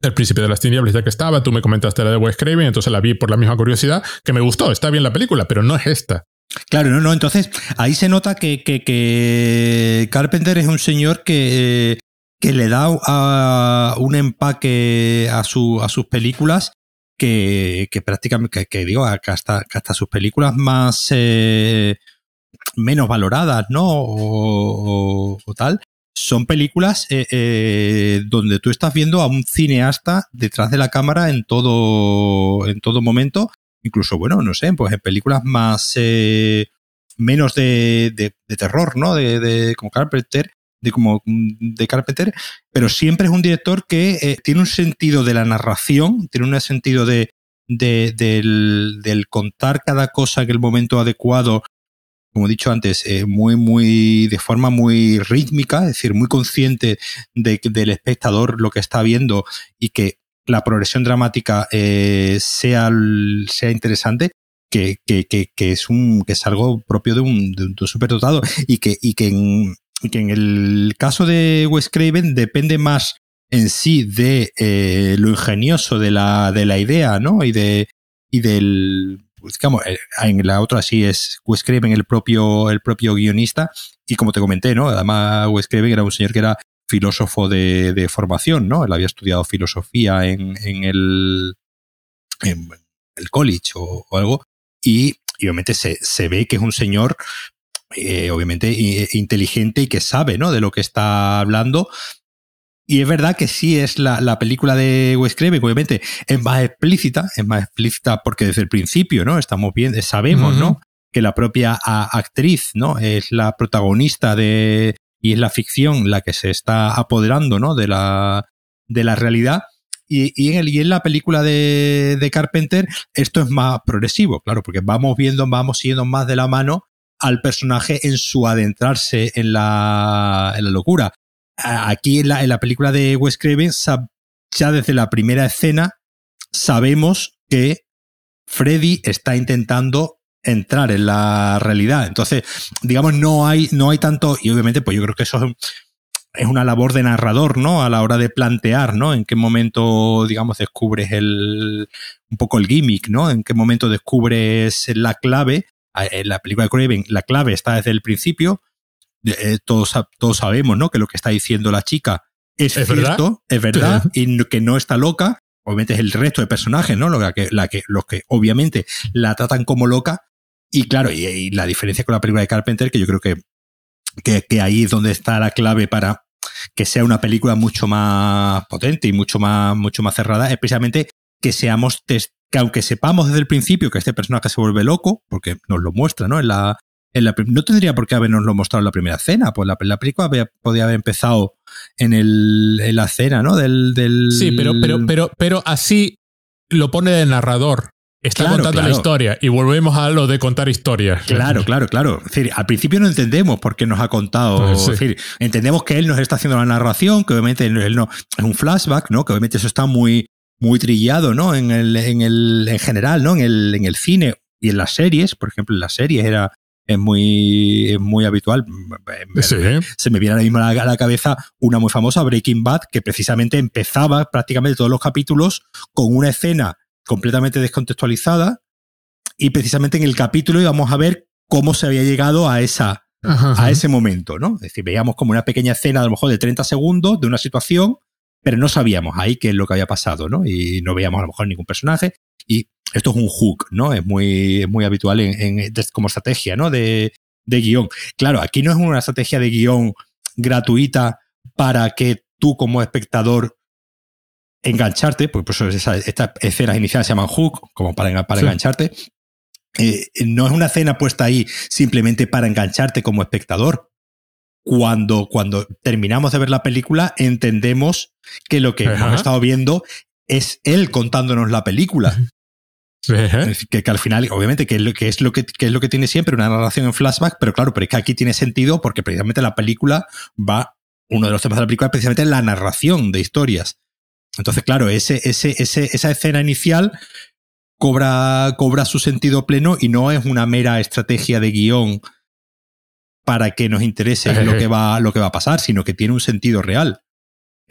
El príncipe de las tinieblas ya que estaba, tú me comentaste la de Wes Craven, entonces la vi por la misma curiosidad, que me gustó, está bien la película, pero no es esta. Claro, no, no, entonces ahí se nota que, que, que Carpenter es un señor que que le da un empaque a, su, a sus películas que, que prácticamente, que, digo, hasta, hasta, sus películas más eh, menos valoradas, ¿no? O, tal, son películas eh, eh, donde tú estás viendo a un cineasta detrás de la cámara en todo, en todo momento. Incluso, bueno, no sé, pues en películas más eh, menos de, de, terror, ¿no? De, de como Carpenter, de como de Carpenter, pero siempre es un director que eh, tiene un sentido de la narración, tiene un sentido de, de del, del, contar cada cosa en el momento adecuado, como he dicho antes, eh, muy, muy, de forma muy rítmica, es decir, muy consciente de, del espectador lo que está viendo y que la progresión dramática eh, sea, sea interesante. Que, que, que, es un que es algo propio de un, de un superdotado y que, y que en, el caso de Wes Craven depende más en sí de eh, lo ingenioso de la, de la idea, ¿no? Y de y del digamos, eh, en la otra sí es Wes Craven el propio el propio guionista y como te comenté, ¿no? Además Wes Craven era un señor que era filósofo de, formación, ¿no? Él había estudiado filosofía en, en el en el college o, algo y, y obviamente se, se ve que es un señor eh, obviamente inteligente y que sabe, ¿no? De lo que está hablando. Y es verdad que sí es la, la película de Wes Craven, obviamente es más explícita, es más explícita porque desde el principio, ¿no? Estamos bien, sabemos, ¿no? Que la propia actriz, ¿no? Es la protagonista de, y es la ficción la que se está apoderando, ¿no? De la, de la realidad. Y, y, en el, y en la película de, de Carpenter esto es más progresivo, claro, porque vamos viendo, vamos siguiendo más de la mano al personaje en su adentrarse en la, en la locura. Aquí en la, en la película de Wes Craven, ya desde la primera escena, sabemos que Freddy está intentando entrar en la realidad. Entonces, digamos, no hay, no hay tanto, y obviamente, pues yo creo que eso es, una labor de narrador, ¿no? A la hora de plantear, ¿no? En qué momento, digamos, descubres el, un poco el gimmick, ¿no? En qué momento descubres la clave en la película de Craven la clave está desde el principio. Eh, todos, todos sabemos, ¿no? Que lo que está diciendo la chica es, cierto, es verdad, y que no está loca. Obviamente es el resto de personajes, ¿no? Que, la que, los que obviamente la tratan como loca. Y claro, y, la diferencia con la película de Carpenter, que yo creo que, que, que ahí es donde está la clave para que sea una película mucho más potente y mucho más, mucho más cerrada, especialmente que seamos test que aunque sepamos desde el principio que este personaje se vuelve loco, porque nos lo muestra, ¿no? En la, en la, no tendría por qué habernos mostrado en la primera escena, pues la, la película había, podía haber empezado en, el, en la escena, ¿no? Del, del... Sí, pero, pero, pero, pero así lo pone el narrador. Está contando la historia y volvemos a lo de contar historias. Claro, claro, claro. Es decir, al principio no entendemos por qué nos ha contado. Pues es decir, entendemos que él nos está haciendo la narración, que obviamente él no es un flashback, ¿no? Que obviamente eso está muy muy trillado, ¿no? En el, en el, en general, ¿no? En el, en el cine y en las series, por ejemplo, en las series era, es muy, muy habitual. Se me viene ahora mismo a la, cabeza una muy famosa, Breaking Bad, que precisamente empezaba prácticamente todos los capítulos con una escena completamente descontextualizada y precisamente en el capítulo íbamos a ver cómo se había llegado a esa, a ese momento, ¿no? Es decir, veíamos como una pequeña escena a lo mejor de 30 segundos de una situación pero no sabíamos ahí qué es lo que había pasado, ¿no? Y no veíamos a lo mejor ningún personaje. Y esto es un hook, ¿no? Es muy, muy habitual en, como estrategia, ¿no? De, de guion. Claro, aquí no es una estrategia de guion gratuita para que tú como espectador engancharte, pues estas escenas iniciales se llaman hook, como para, para engancharte. Eh, no es una escena puesta ahí simplemente para engancharte como espectador. Cuando, cuando terminamos de ver la película, entendemos que lo que hemos estado viendo es él contándonos la película. Que, que, al final, obviamente, que es, lo, que, es lo que, que, es lo que tiene siempre una narración en flashback, pero claro, pero es que aquí tiene sentido porque precisamente la película va, uno de los temas de la película es precisamente la narración de historias. Entonces, claro, ese, ese, ese, esa escena inicial cobra, cobra su sentido pleno y no es una mera estrategia de guion para que nos interese lo que va, lo que va a pasar, sino que tiene un sentido real.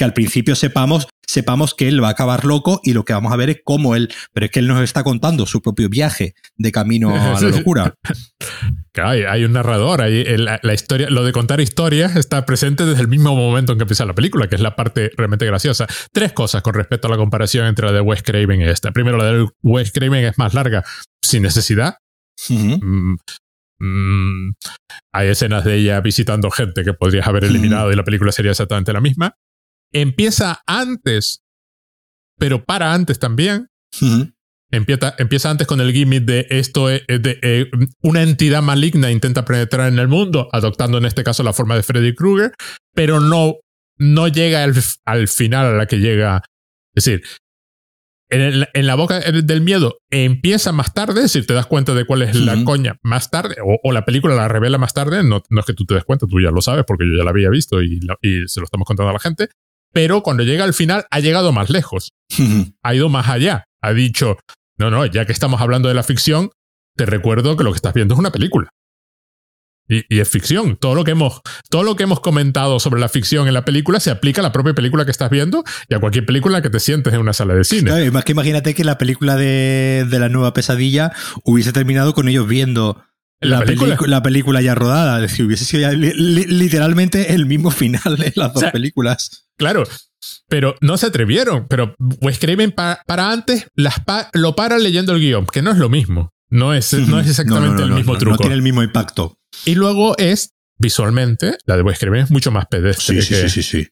Que al principio sepamos sepamos que él va a acabar loco y lo que vamos a ver es cómo él, pero es que él nos está contando su propio viaje de camino a la locura. Claro, hay un narrador, hay la, historia, lo de contar historias está presente desde el mismo momento en que empieza la película, que es la parte realmente graciosa. Tres cosas con respecto a la comparación entre la de Wes Craven y esta. Primero, la de Wes Craven es más larga, sin necesidad. Mm, mm, hay escenas de ella visitando gente que podrías haber eliminado y la película sería exactamente la misma empieza antes, pero para antes también. Empieza, empieza, antes con el gimmick de esto es de, eh, una entidad maligna intenta penetrar en el mundo, adoptando en este caso la forma de Freddy Krueger, pero no, no llega al, al, final a la que llega. Es decir, en, en, la boca del miedo empieza más tarde, es decir, te das cuenta de cuál es la coña más tarde, o, o, la película la revela más tarde, no, no, es que tú te des cuenta, tú ya lo sabes porque yo ya la había visto y, y se lo estamos contando a la gente, pero cuando llega al final ha llegado más lejos, ha ido más allá, ha dicho, no, no, ya que estamos hablando de la ficción, te recuerdo que lo que estás viendo es una película. Y, es ficción. Todo lo, que hemos, todo lo que hemos comentado sobre la ficción en la película se aplica a la propia película que estás viendo y a cualquier película que te sientes en una sala de cine. Claro, más que imagínate que la película de, de la nueva pesadilla hubiese terminado con ellos viendo la, película? la, película? ya rodada, decir, hubiese sido literalmente el mismo final de las dos películas. Claro, pero no se atrevieron. Pero Wes Craven para antes las lo para leyendo el guion, que no es lo mismo. No es, no es exactamente el mismo truco. No tiene el mismo impacto. Y luego es, visualmente, la de Wes Craven es mucho más pedestre. Sí, sí, sí, sí,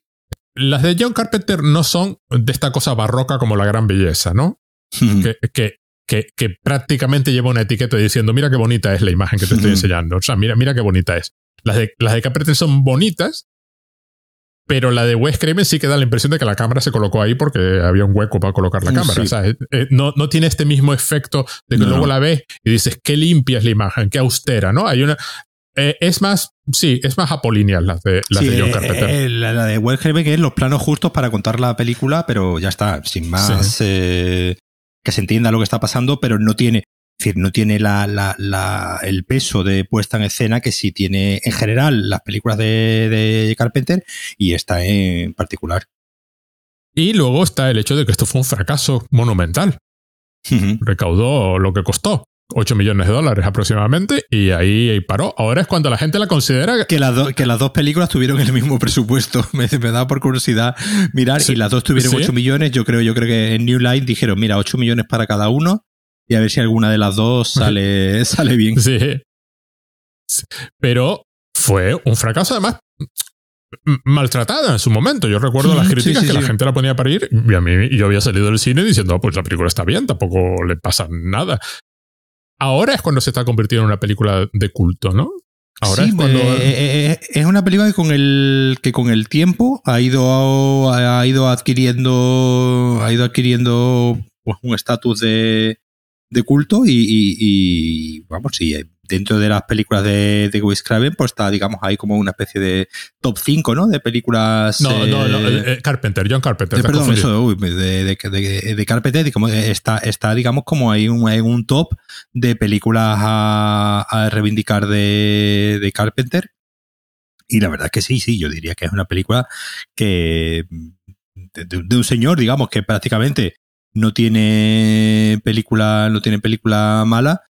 Las de John Carpenter no son de esta cosa barroca como la gran belleza, ¿no? que, que, que, prácticamente lleva una etiqueta diciendo, mira qué bonita es la imagen que te estoy enseñando. O sea, mira, mira qué bonita es. Las de, las de son bonitas, pero la de Wes Craven sí que da la impresión de que la cámara se colocó ahí porque había un hueco para colocar la cámara. O sea, eh, eh, no, no, tiene este mismo efecto de que luego la ves y dices, qué limpia es la imagen, qué austera, ¿no? Hay una... Eh, es más, sí, es más apolínea las de, las de John Carpenter. la, de Wes Craven que es los planos justos para contar la película, pero ya está, sin más que se entienda lo que está pasando, pero no tiene, es decir, no tiene la, la, el peso de puesta en escena que sí tiene en general las películas de, de Carpenter y esta en particular. Y luego está el hecho de que esto fue un fracaso monumental. Recaudó lo que costó. 8 millones de dólares aproximadamente y ahí paró. Ahora es cuando la gente la considera... Que, las, que las dos películas tuvieron el mismo presupuesto. Me, da por curiosidad mirar y las dos tuvieron 8 millones. Yo creo, yo creo que en New Line dijeron, mira, 8 millones para cada uno y a ver si alguna de las dos sale, sale bien. Sí. Pero fue un fracaso además maltratada en su momento. Yo recuerdo las críticas que la gente la ponía para ir y a mí yo había salido del cine diciendo, oh, pues la película está bien, tampoco le pasa nada ahora es cuando se está convirtiendo en una película de culto, ¿no? Ahora es cuando. Eh, eh, eh, es una película que con el, que con el tiempo ha ido, ha ido adquiriendo. Ha ido adquiriendo pues, un estatus de, de culto y, y, vamos, sí, dentro de las películas de, de Wes Craven, pues está, digamos, ahí como una especie de top 5, ¿no? De películas. No, no, no, eh, eh, Carpenter, John Carpenter. perdón, eso, de, de, de, Carpenter, como está, está, digamos, como ahí un, un top de películas a, a reivindicar de, de Carpenter. Y la verdad es que sí, sí, yo diría que es una película que. de un señor, digamos, que prácticamente no tiene película, no tiene película mala,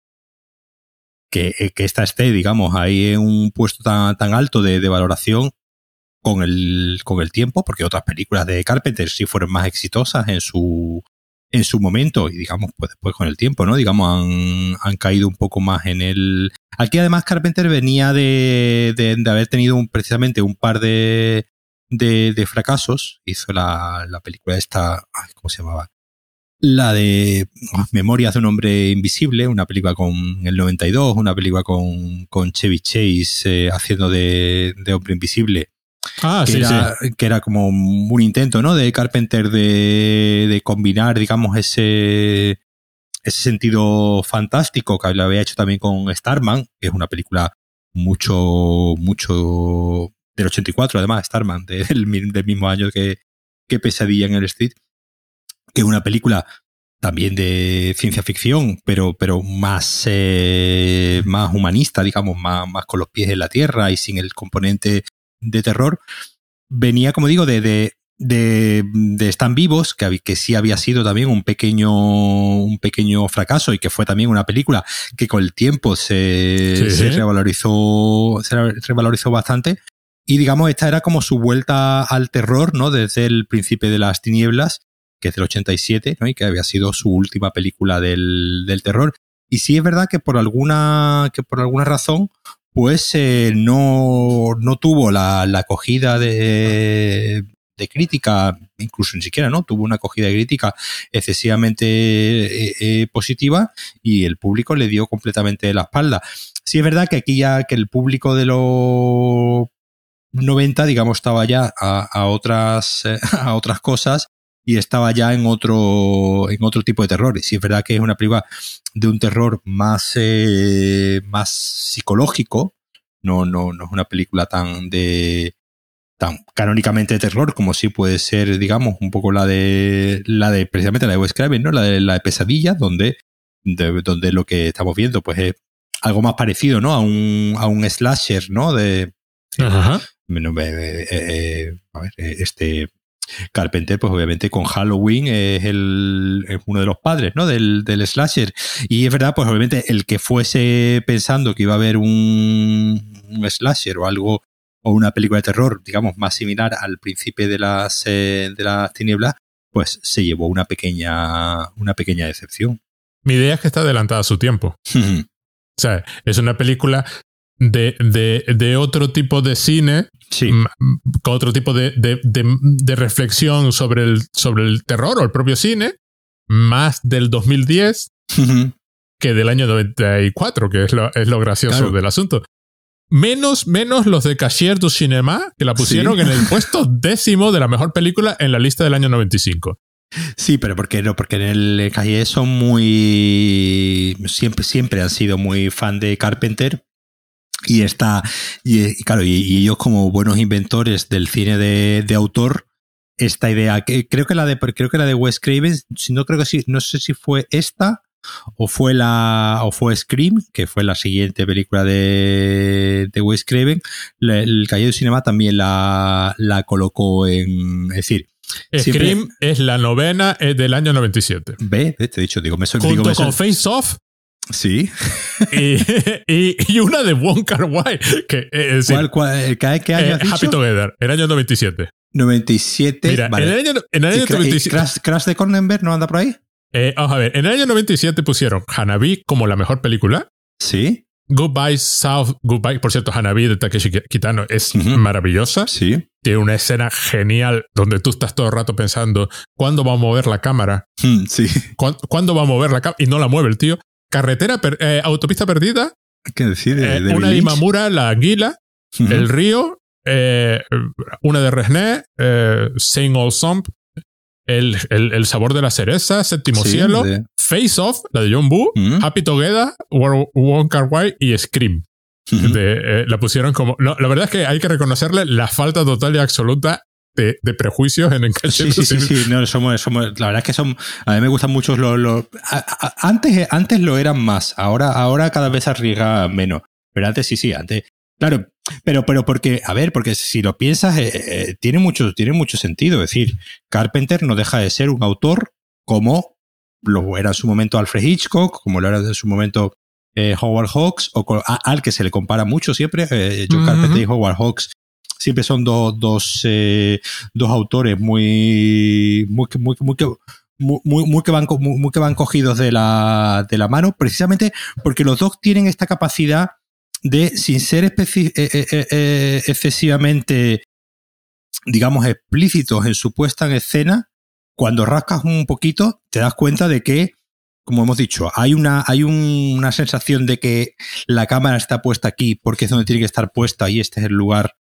que, eh, que esta esté, digamos, ahí en un puesto tan, tan alto de, de, valoración con el, con el tiempo, porque otras películas de Carpenter sí fueron más exitosas en su, en su momento y digamos, pues después con el tiempo, ¿no? Digamos, han, han caído un poco más en el... Aquí además Carpenter venía de, de, haber tenido un, precisamente un par de, de, fracasos. Hizo la, la película esta, ¿cómo se llamaba? La de oh, Memorias de un hombre invisible, una película con el 92, una película con, con Chevy Chase eh, haciendo de, de, hombre invisible. Ah, que sí, era, sí. Que era como un intento, ¿no? De Carpenter de, de combinar, digamos, ese, ese sentido fantástico que lo había hecho también con Starman, que es una película mucho, mucho del 84, además, Starman, del, del mismo año que, que Pesadilla en el Street que una película también de ciencia ficción, pero, pero más, eh, más humanista, digamos, más, más con los pies en la tierra y sin el componente de terror, venía, como digo, de, de, de, de Están Vivos, que, que sí había sido también un pequeño, un pequeño fracaso y que fue también una película que con el tiempo se, Sí. se revalorizó, se revalorizó bastante. Y digamos, esta era como su vuelta al terror, ¿no? Desde el principio de las tinieblas que es del 87, ¿no? y que había sido su última película del, del terror. Y sí es verdad que por alguna, que por alguna razón, pues eh, no, no tuvo la, acogida de, de crítica, incluso ni siquiera, ¿no? Tuvo una acogida de crítica excesivamente eh, eh, positiva y el público le dio completamente la espalda. Sí es verdad que aquí ya que el público de los 90, digamos, estaba ya a, otras, a otras cosas y estaba ya en otro, en otro tipo de terror. Y sí es verdad que es una película de un terror más, eh, más psicológico. No, no, no es una película tan de tan canónicamente de terror como sí puede ser, digamos, un poco la de la de precisamente la de Wes Craven, ¿no? La de la de pesadilla, donde, de, donde lo que estamos viendo, pues es algo más parecido, ¿no? A un, a un slasher, ¿no? De Ajá. eh, eh, a ver, este Carpenter, pues obviamente con Halloween es, el, es uno de los padres, ¿no? Del, del, slasher. Y es verdad, pues obviamente el que fuese pensando que iba a haber un, un, slasher o algo, o una película de terror, digamos, más similar al principio de las, eh, de las tinieblas, pues se llevó una pequeña, una pequeña decepción. Mi idea es que está adelantada a su tiempo. o sea, es una película de, de, de, otro tipo de cine, sí. con otro tipo de, de, de, reflexión sobre el, sobre el terror o el propio cine, más del 2010 que del año 94, que es lo, es lo gracioso claro. del asunto. Menos, menos los de Cashier du Cinema, que la pusieron sí. en el puesto décimo de la mejor película en la lista del año 95. Sí, pero porque no, porque en el Cahiers son muy siempre siempre han sido muy fan de Carpenter y está y, y claro y, y, ellos como buenos inventores del cine de, de, autor esta idea que creo que la de creo que la de Wes Craven si no creo que sí no sé si fue esta o fue la o fue Scream que fue la siguiente película de, de Wes Craven la, el du Cinema también la, la colocó en es decir Scream es la novena es del año 97. Ve, te he dicho, digo, me Junto digo, me con Face Off. Sí. y, y, y, una de Wong Kar Wai. Que, es decir, ¿Cuál, cuál, ¿qué, qué año eh? Happy Together, el año 97. 97. Mira, vale. en el año, en el año ¿Y, 97. Crash, Crash de Cronenberg no anda por ahí? Eh, vamos a ver, en el año 97 pusieron Hanabi como la mejor película. Sí. Goodbye South, Goodbye, por cierto, Hanabi de Takeshi Kitano es uh -huh. maravillosa. Sí. Tiene una escena genial donde tú estás todo el rato pensando, ¿cuándo va a mover la cámara? Mm, sí. ¿Cuándo, ¿Cuándo, va a mover la cámara? Y no la mueve el tío. Carretera, per eh, autopista perdida. ¿Qué decir? Eh, una de Imamura, la anguila, uh -huh. el río, eh, una de Resné, Same Old Sump, el, el, el, sabor de la cereza, Séptimo sí, Cielo, de... Face Off, la de John Boo, Mm. Happy Together, Wong Kar Wai y Scream. De, eh, la pusieron como. No, la verdad es que hay que reconocerle la falta total y absoluta de, de prejuicios en el Sí, sí, sí, sí, no, somos, somos, la verdad es que son, a mí me gustan mucho los, los a, a, antes, antes lo eran más, ahora, ahora cada vez arriesga menos, pero antes sí, sí, antes, claro, pero, pero porque, a ver, porque si lo piensas, eh, eh, tiene mucho, tiene mucho sentido, es decir, Carpenter no deja de ser un autor como lo era en su momento Alfred Hitchcock, como lo era en su momento eh, Howard Hawks, o con, a, al que se le compara mucho siempre, eh, John uh -huh. Carpenter y Howard Hawks, siempre son dos, dos, eh, dos autores muy, muy, muy, muy, que van, muy, que van cogidos de la, de la mano, precisamente porque los dos tienen esta capacidad de, sin ser eh, eh, excesivamente digamos, explícitos en su puesta en escena, cuando rascas un poquito, te das cuenta de que, como hemos dicho, hay una, hay una sensación de que la cámara está puesta aquí porque es donde tiene que estar puesta y este es el lugar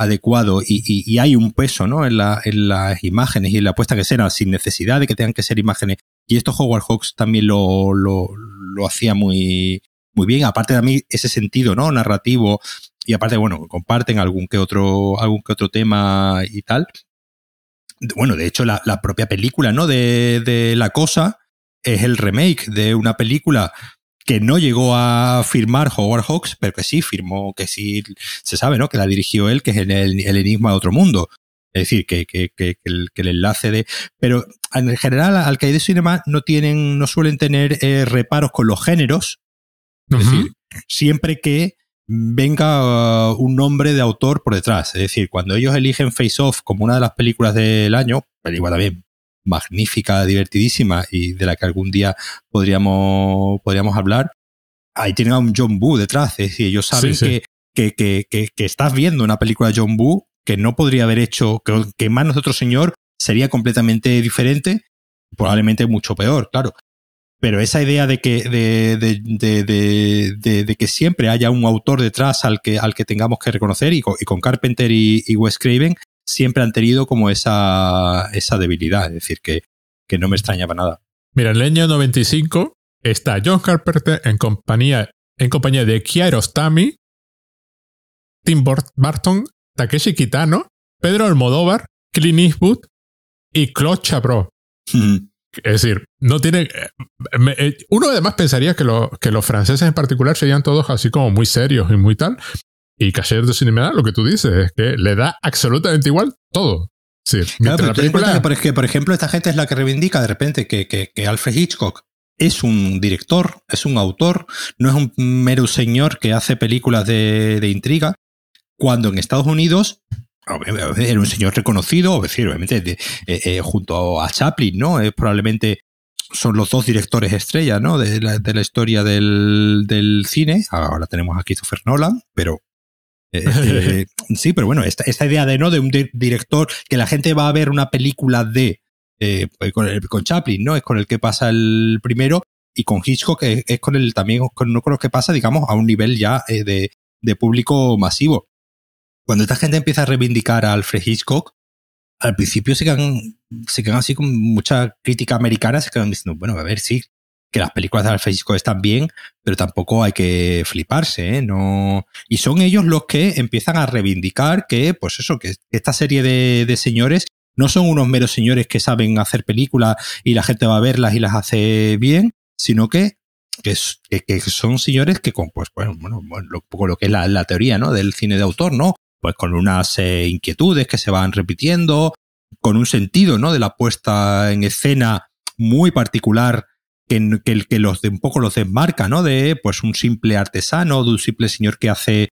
adecuado y, hay un peso ¿no? en, la, en las imágenes y en la puesta en escena sin necesidad de que tengan que ser imágenes. Y esto Howard Hawks también lo, lo, lo hacía muy, muy bien. Aparte de a mí, ese sentido ¿no? narrativo y aparte, bueno, comparten algún que otro, algún que otro tema y tal. Bueno, de hecho, la, la propia película ¿no? de, de La Cosa es el remake de una película que no llegó a firmar Howard Hawks, pero que sí firmó, que sí se sabe, ¿no? Que la dirigió él, que es el, el Enigma de otro mundo. Es decir, que, que, que, el, que, el, enlace de. Pero en general, al de Cinema no tienen, no suelen tener eh, reparos con los géneros. Es decir, siempre que venga uh, un nombre de autor por detrás. Es decir, cuando ellos eligen Face Off como una de las películas del año, película también magnífica, divertidísima y de la que algún día podríamos, podríamos hablar, ahí tienen a un John Boo detrás. Es decir, ellos saben Que, que, que, que, estás viendo una película de John Boo que no podría haber hecho, que, que en manos de otro señor sería completamente diferente, probablemente mucho peor, claro. Pero esa idea de que, de, de, de, de, que siempre haya un autor detrás al que, al que tengamos que reconocer, y con, y con Carpenter y, y Wes Craven, siempre han tenido como esa, esa debilidad, es decir, que, que no me extrañaba nada. Mira, en el año 95 está John Carpenter en compañía, en compañía de Kiarostami, Tim Burton, Takeshi Kitano, Pedro Almodóvar, Clint Eastwood y Claude Chabrol. Es decir, no tiene. Eh, eh, uno además pensaría que, que los franceses en particular serían todos así como muy serios y muy tal, y Cacher de Cinema, lo que tú dices, es que le da absolutamente igual todo. Sí, claro, la película... que, por ejemplo, esta gente es la que reivindica de repente que, que, que Alfred Hitchcock es un director, es un autor, no es un mero señor que hace películas de, de intriga, cuando en Estados Unidos era un señor reconocido, decir, obviamente, eh, eh, junto a Chaplin, ¿no? Es probablemente son los dos directores estrella, ¿no? De la, de la historia del, del, cine. Ahora tenemos a Christopher Nolan, pero este, sí, pero bueno, esta, esta, idea de no de un director que la gente va a ver una película de eh, pues con, el, con Chaplin, ¿no? Es con el que pasa el primero y con Hitchcock es, es con el también con, no con lo que pasa, digamos, a un nivel ya eh, de, de público masivo. Cuando esta gente empieza a reivindicar a Alfred Hitchcock, al principio se quedan, se quedan así con mucha crítica americana, se quedan diciendo, bueno, a ver, sí, que las películas de Alfred están bien, pero tampoco hay que fliparse, ¿eh? No... Y son ellos los que empiezan a reivindicar que, pues eso, que esta serie de, de señores no son unos meros señores que saben hacer películas y la gente va a verlas y las hace bien, sino que, que, son señores que con, pues, bueno, bueno, lo, lo que es la, la, teoría, ¿no? Del cine de autor, ¿no? Pues con unas eh, inquietudes que se van repitiendo, con un sentido, ¿no? De la puesta en escena muy particular que, que, los de, un poco los desmarca, ¿no? De pues un simple artesano, de un simple señor que hace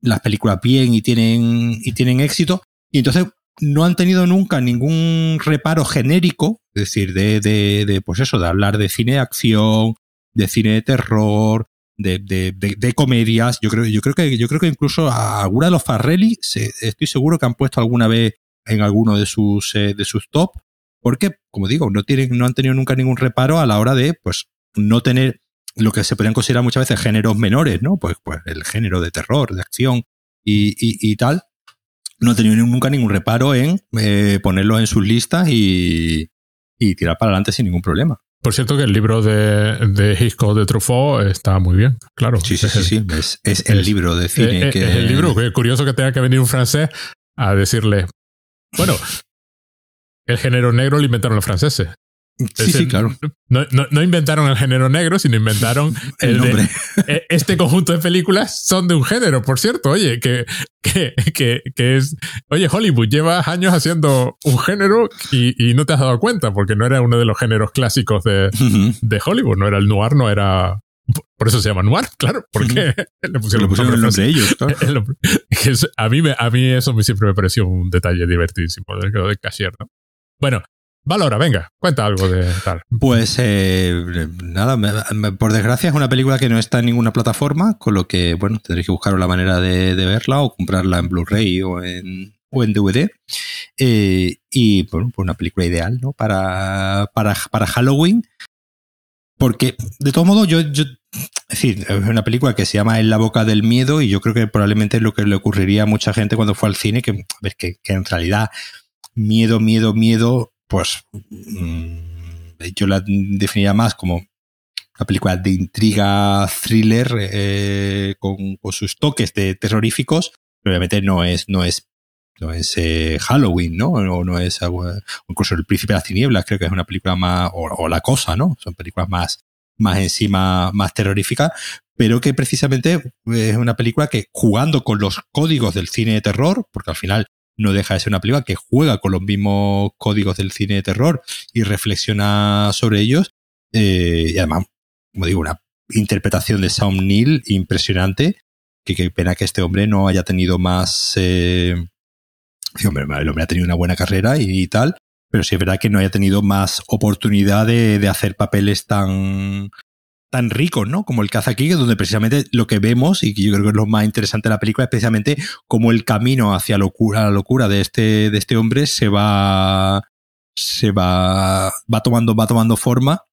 las películas bien y tienen, y tienen éxito. Y entonces no han tenido nunca ningún reparo genérico, es decir, de, de, de pues eso, de hablar de cine de acción, de cine de terror, de, de, de, de, comedias. Yo creo, yo creo que, yo creo que incluso a alguna de los Farrelly, se, estoy seguro que han puesto alguna vez en alguno de sus, eh, de sus top porque, como digo, no, tienen, no han tenido nunca ningún reparo a la hora de, pues, no tener lo que se podrían considerar muchas veces géneros menores, ¿no? Pues, pues el género de terror, de acción y, y, y tal. No han tenido nunca ningún reparo en eh, ponerlos en sus listas y, y tirar para adelante sin ningún problema. Por cierto, que el libro de, de Hitchcock de Truffaut está muy bien, claro. Sí, sí, sí, sí. Es, es, el libro de cine. Es, que... es el libro, que curioso que tenga que venir un francés a decirle, bueno, el género negro lo inventaron los franceses. Sí, sí, claro. No, no, no, inventaron el género negro, sino inventaron el, nombre. De, este conjunto de películas son de un género, por cierto. Oye, que, que, que, que es. Oye, Hollywood, llevas años haciendo un género y, y, no te has dado cuenta, porque no era uno de los géneros clásicos de, uh -huh. de Hollywood. No era el noir, no era. Por eso se llama noir, claro, porque le pusieron, le pusieron el nombre de ellos. Claro. a, mí me, a mí eso siempre me pareció un detalle divertidísimo, de, de Cashier, ¿no? Bueno, Valora, venga, cuenta algo de tal. Pues eh, nada, me, por desgracia es una película que no está en ninguna plataforma, con lo que, bueno, tendréis que buscar la manera de, verla o comprarla en Blu-ray o en, o en DVD. Eh, y bueno, pues una película ideal, ¿no? Para, para, para Halloween. Porque, de todo modo, yo, yo, es decir, es una película que se llama En la boca del miedo y yo creo que probablemente es lo que le ocurriría a mucha gente cuando fue al cine, que, que, que en realidad miedo, miedo, miedo, pues mmm, yo la definiría más como una película de intriga, thriller, eh, con, sus toques de terroríficos. Obviamente no es, no es, no es eh, Halloween, ¿no? O no es, o incluso El Príncipe de las Tinieblas, creo que es una película más, o, o La Cosa, ¿no? Son películas más, más encima, más terroríficas, pero que precisamente es una película que jugando con los códigos del cine de terror, porque al final no deja de ser una película que juega con los mismos códigos del cine de terror y reflexiona sobre ellos, eh, y además como digo, una interpretación de Sam Neill impresionante. Que qué pena que este hombre no haya tenido más. Eh, hombre, el hombre ha tenido una buena carrera y, tal, pero sí es verdad que no haya tenido más oportunidad de, de hacer papeles tan tan ricos, ¿no? Como el aquí, donde precisamente lo que vemos, y que yo creo que es lo más interesante de la película, es precisamente cómo el camino hacia la locura de este, de este hombre se va, se va, va tomando, va tomando forma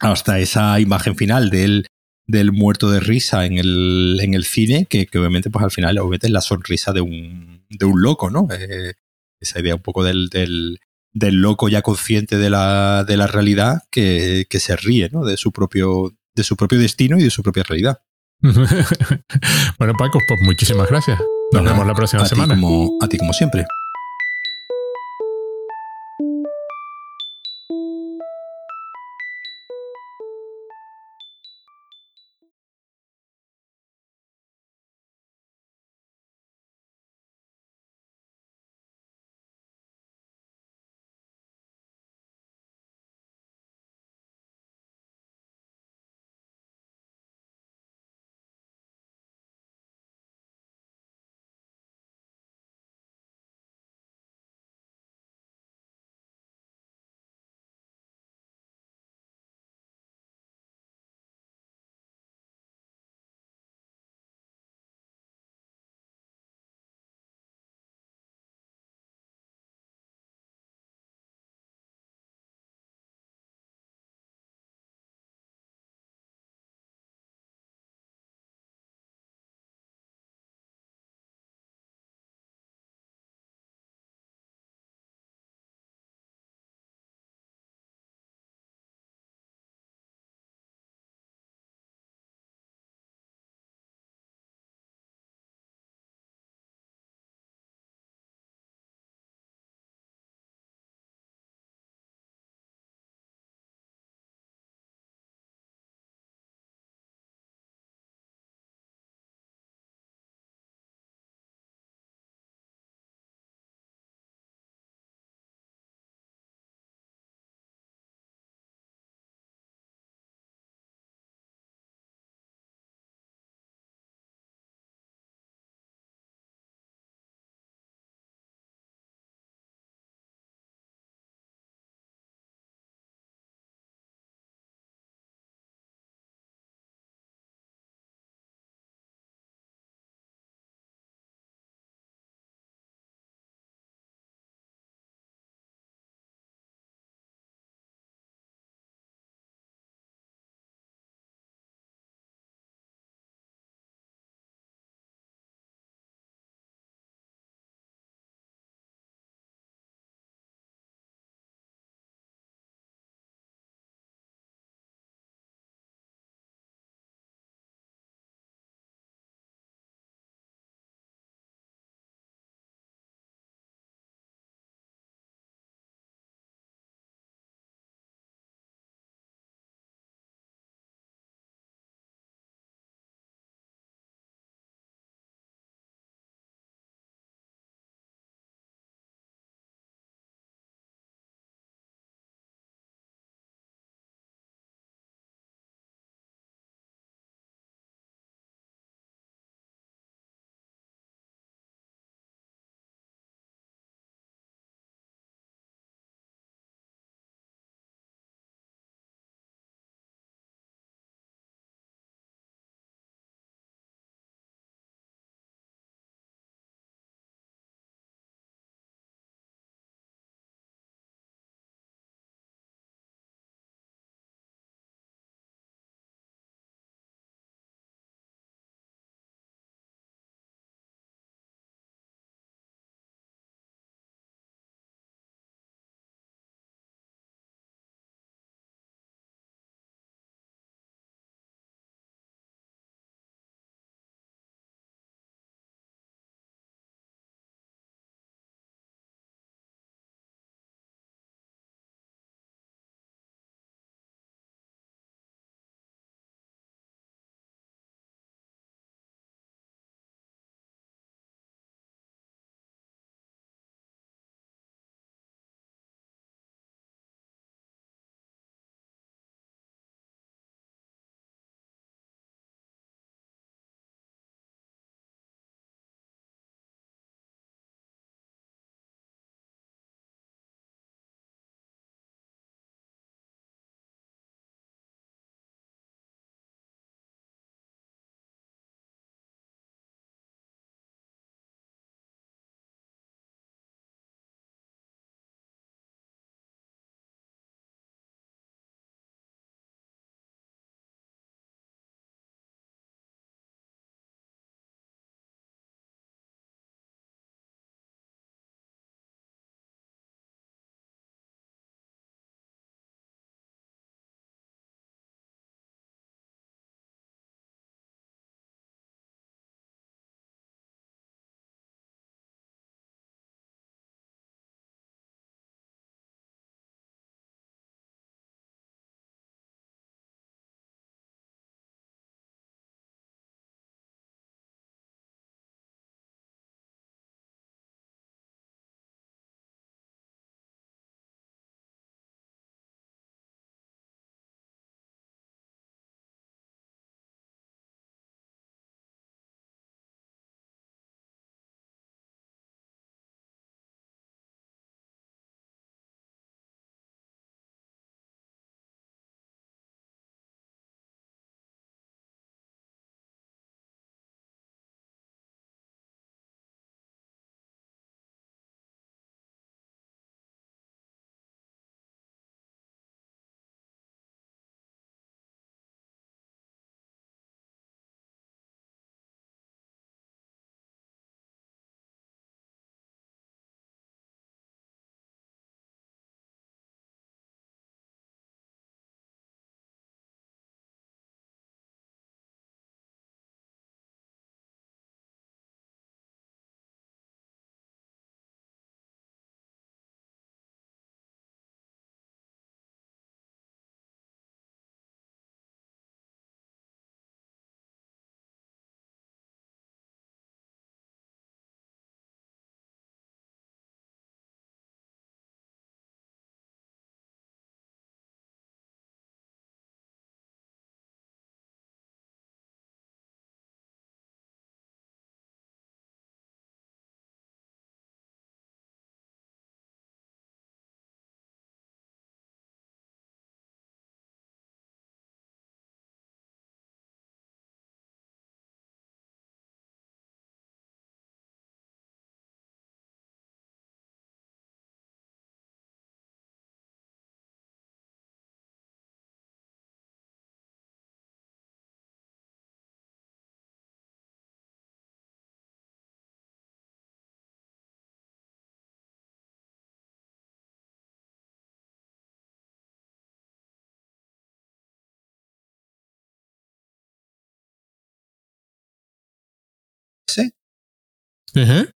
hasta esa imagen final del, del muerto de risa en el, en el cine, que, que, obviamente, pues al final, obviamente es la sonrisa de un, de un loco, ¿no? Eh, esa idea un poco del, del, del, loco ya consciente de la, de la realidad que, que, se ríe, ¿no? De su propio, de su propio destino y de su propia realidad. bueno, Paco, pues muchísimas gracias. Nos vemos la próxima a semana. Como, a ti como siempre.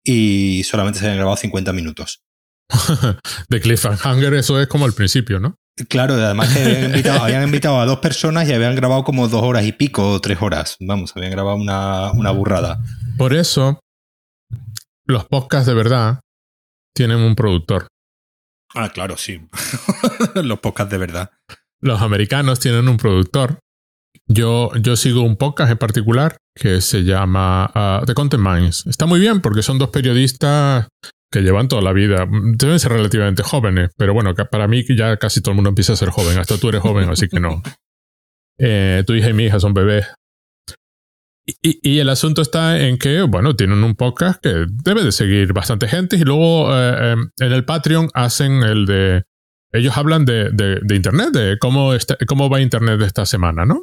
Y solamente se habían grabado 50 minutos. de Cliffhanger, eso es como el principio, ¿no? Claro, además que habían invitado, a dos personas y habían grabado como dos horas y pico o tres horas. Vamos, habían grabado una, una burrada. Por eso, los podcasts de verdad tienen un productor. Ah, claro, sí. los podcasts de verdad. Los americanos tienen un productor. Yo, yo sigo un podcast en particular que se llama uh, The Content Minds. Está muy bien porque son dos periodistas que llevan toda la vida. Deben ser relativamente jóvenes, pero bueno, para mí ya casi todo el mundo empieza a ser joven. Hasta tú eres joven, así que no. Eh, tu hija y mi hija son bebés. Y, el asunto está en que, bueno, tienen un podcast que debe de seguir bastante gente y luego eh, em, en el Patreon hacen el de... Ellos hablan de, de, Internet, de cómo, está, cómo va Internet esta semana, ¿no?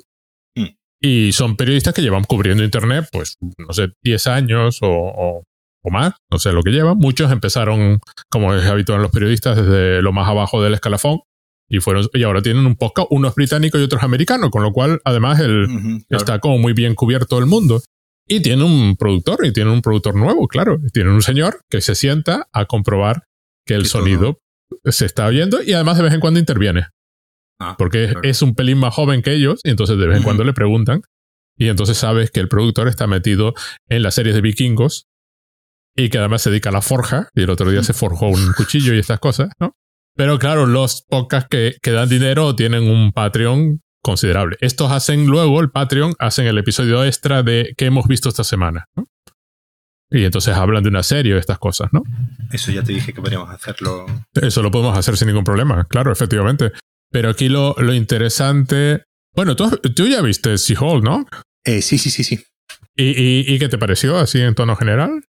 Mm. Y son periodistas que llevan cubriendo Internet, pues, no sé, 10 años o, o más, no sé lo que llevan. Muchos empezaron, como es habitual en los periodistas, desde lo más abajo del escalafón y fueron y ahora tienen un podcast, unos británicos y otros americanos, con lo cual además el, está como muy bien cubierto el mundo. Y tiene un productor, y tiene un productor nuevo, claro. Tiene un señor que se sienta a comprobar que el sonido se está oyendo y además de vez en cuando interviene. Ah, porque es un pelín más joven que ellos y entonces de vez en cuando le preguntan y entonces sabes que el productor está metido en las series de vikingos y que además se dedica a la forja, y el otro día se forjó un cuchillo y estas cosas, ¿no? Pero claro, los podcasts que, que dan dinero tienen un Patreon considerable. Estos hacen luego, el Patreon, hacen el episodio extra de qué hemos visto esta semana, ¿no? Y entonces hablan de una serie o estas cosas, ¿no? Eso ya te dije que podríamos hacerlo. Eso lo podemos hacer sin ningún problema, claro, efectivamente. Pero aquí lo, lo interesante. Bueno, tú, tú ya viste She-Hulk, ¿no? Eh, sí, sí, sí, sí. ¿Y, y, ¿Y qué te pareció así en tono general?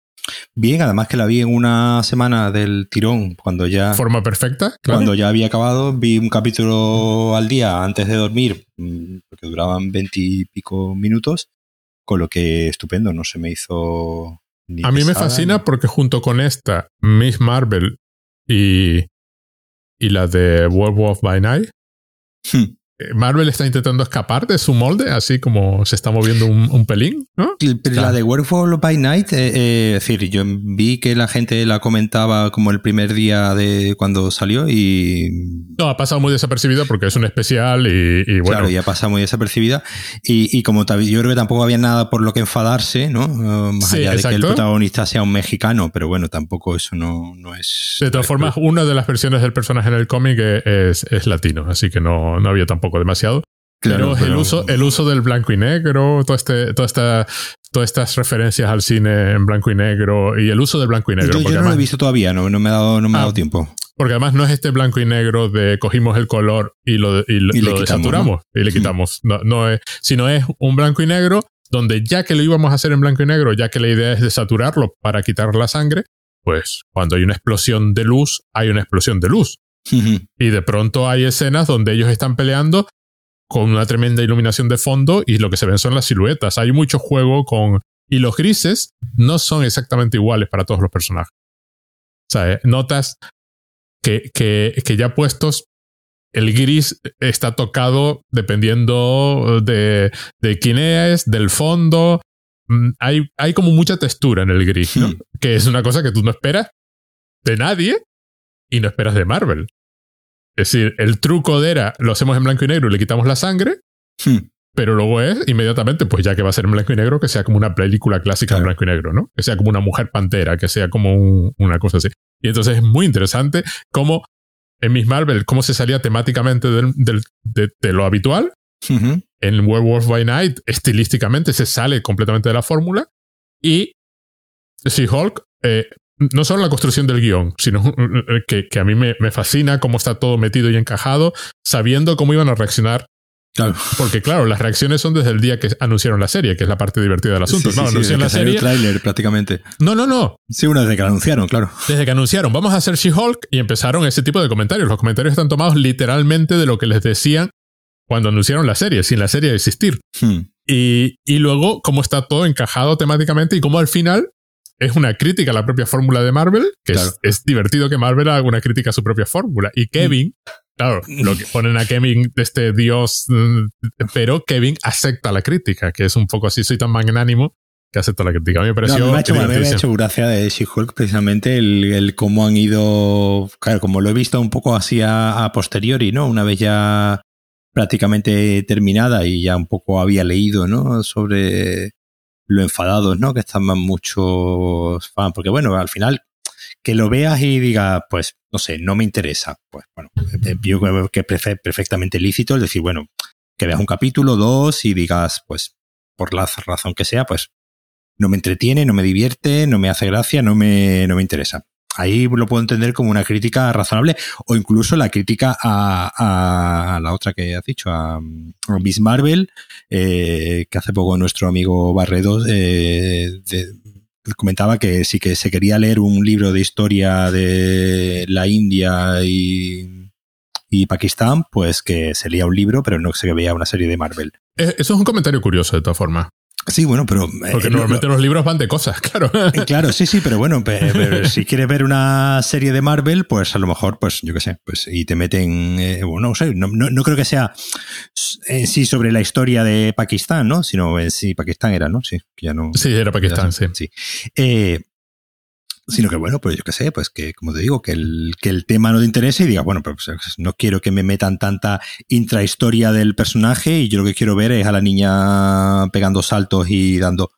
Bien, además que la vi en una semana del tirón, cuando ya... Forma perfecta. Cuando ya había acabado, vi un capítulo al día antes de dormir, mm, porque duraban veintipico minutos, con lo que estupendo, no se me hizo... Ni A mí me fascina porque junto con esta, Miss Marvel y, y la de Werewolf by Night, hmm. Marvel está intentando escapar de su molde, así como se está moviendo un, pelín, ¿no? Pero la de Werewolf by Night, eh, eh, es decir, yo vi que la gente la comentaba como el primer día de cuando salió y... No, ha pasado muy desapercibida porque es un especial y, bueno... Claro, ya ha pasado muy desapercibida y, y, como yo creo que tampoco había nada por lo que enfadarse, ¿no? Uh, más allá de que el protagonista sea un mexicano, pero bueno, tampoco eso no, no es... De todas formas, una de las versiones del personaje en el cómic es, es latino, así que no, no había tampoco demasiado. pero, el uso, el uso del blanco y negro, todo este, toda esta, todas estas referencias al cine en blanco y negro y el uso del blanco y negro. Yo, no lo he visto todavía, no, me ha dado, no me ha dado ah, tiempo. Porque además no es este blanco y negro de cogimos el color y lo, y, lo desaturamos y le quitamos. No, no es, sino es un blanco y negro donde ya que lo íbamos a hacer en blanco y negro, ya que la idea es desaturarlo para quitar la sangre, pues cuando hay una explosión de luz, hay una explosión de luz. Y de pronto hay escenas donde ellos están peleando con una tremenda iluminación de fondo y lo que se ven son las siluetas. Hay mucho juego con... Y los grises no son exactamente iguales para todos los personajes. O sea, eh, notas que, que, que ya puestos el gris está tocado dependiendo de, de quién es, del fondo. Mm, hay, hay como mucha textura en el gris, ¿no? Hmm. Que es una cosa que tú no esperas de nadie y no esperas de Marvel. Es decir, el truco de era, lo hacemos en blanco y negro y le quitamos la sangre, hmm. pero luego es inmediatamente, pues ya que va a ser en blanco y negro, que sea como una película clásica en blanco y negro, ¿no? Que sea como una mujer pantera, que sea como una cosa así. Y entonces es muy interesante cómo en Miss Marvel, cómo se salía temáticamente de, lo habitual. En Werewolf by Night, estilísticamente, se sale completamente de la fórmula. Y She-Hulk eh, no solo la construcción del guion, sino eh, que, que a mí me, me, fascina cómo está todo metido y encajado, sabiendo cómo iban a reaccionar. Claro. Porque claro, las reacciones son desde el día que anunciaron la serie, que es la parte divertida del asunto. no, anunciaron la serie. El tráiler prácticamente. No, no, no. Sí, una desde que anunciaron, claro. Desde que anunciaron, vamos a hacer She-Hulk y empezaron ese tipo de comentarios. Los comentarios están tomados literalmente de lo que les decían cuando anunciaron la serie, sin la serie existir. Hmm. Y, y luego, cómo está todo encajado temáticamente y cómo al final es una crítica a la propia fórmula de Marvel, que es, divertido que Marvel haga una crítica a su propia fórmula. Y Kevin, claro, lo que ponen a Kevin de este dios, mm, pero Kevin acepta la crítica, que es un poco así, soy tan magnánimo que acepto la crítica. A mí me pareció. me, ha hecho, me ha hecho gracia de She-Hulk precisamente el, cómo han ido. Claro, como lo he visto un poco así a, posteriori, ¿no? Una vez ya prácticamente terminada y ya un poco había leído, ¿no? Sobre lo enfadados, ¿no? Que están muchos fans. Porque bueno, al final que lo veas y digas, pues, no sé, no me interesa. Pues bueno, eh, yo creo que es perfectamente lícito es decir, bueno, que veas un capítulo, dos y digas, pues, por la razón que sea, pues, no me entretiene, no me divierte, no me hace gracia, no me, no me interesa. Ahí lo puedo entender como una crítica razonable o incluso la crítica a, la otra que has dicho, a, Miss Marvel, eh, que hace poco nuestro amigo Barredo eh, comentaba que sí que se quería leer un libro de historia de la India y, y Pakistán, pues que se leía un libro, pero no se veía una serie de Marvel. Eh, eso es un comentario curioso, de todas formas. Sí, bueno, pero... Eh, Porque normalmente los libros van de cosas, claro. Eh, claro, sí, sí, pero bueno, si quieres ver una serie de Marvel, pues a lo mejor, pues yo qué sé, pues y te meten, eh, bueno, no sé, no, no, creo que sea en sí sobre la historia de Pakistán, ¿no? Sino en sí, Pakistán era, ¿no? Sí, que ya no... Sí, era Pakistán, sí. sí. Eh, sino que bueno, pues yo qué sé, pues que, como te digo, que el, que el tema no te interese y diga, bueno, pues no quiero que me metan tanta intrahistoria del personaje y yo lo que quiero ver es a la niña pegando saltos y dando.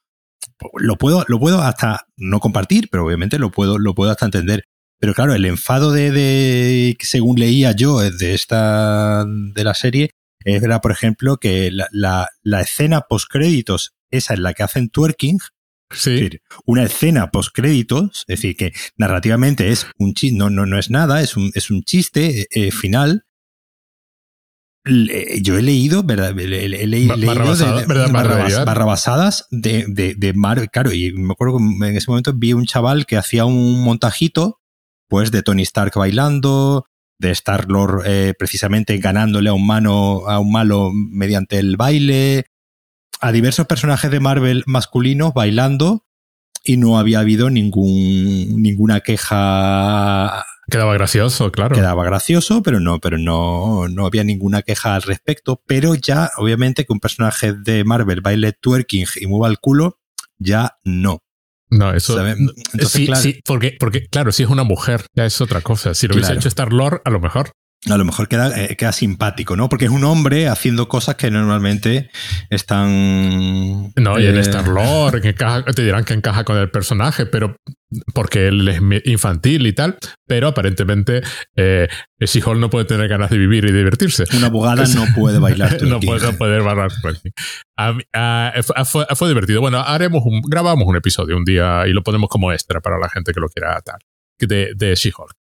Lo puedo, lo puedo hasta no compartir, pero obviamente lo puedo, lo puedo hasta entender. Pero claro, el enfado de, de según leía yo de esta, de la serie, era, por ejemplo, que la, la, la escena post créditos, esa en la que hacen twerking, Sí. una escena post créditos, es decir, que narrativamente es un chiste, no, no, no es nada, es un, es un chiste eh, final. yo he leído, ¿verdad? He, leído de, barrabasadas de, de, de Mar, claro, y me acuerdo que en ese momento vi un chaval que hacía un montajito, pues de Tony Stark bailando, de Star Lord eh, precisamente ganándole a un mano, a un malo mediante el baile, a diversos personajes de Marvel masculinos bailando y no había habido ningún, ninguna queja. Quedaba gracioso, claro. Quedaba gracioso, pero no, pero no, no había ninguna queja al respecto. Pero ya, obviamente, que un personaje de Marvel baile twerking y mueva el culo, ya no. No, eso. sí, sí, porque, porque, claro, si es una mujer, ya es otra cosa. Si lo hubiese hecho Star Lord, a lo mejor a lo mejor queda, eh, queda simpático, ¿no? Porque es un hombre haciendo cosas que normalmente están. No, y el eh, Star-Lord, te dirán que encaja con el personaje, pero porque él es infantil y tal, pero aparentemente eh, She-Hulk no puede tener ganas de vivir y divertirse. Una abogada no puede bailar. no puede, poder bailar. fue, fue, divertido. Bueno, haremos un, grabamos un episodio un día y lo ponemos como extra para la gente que lo quiera atar de, de She-Hulk.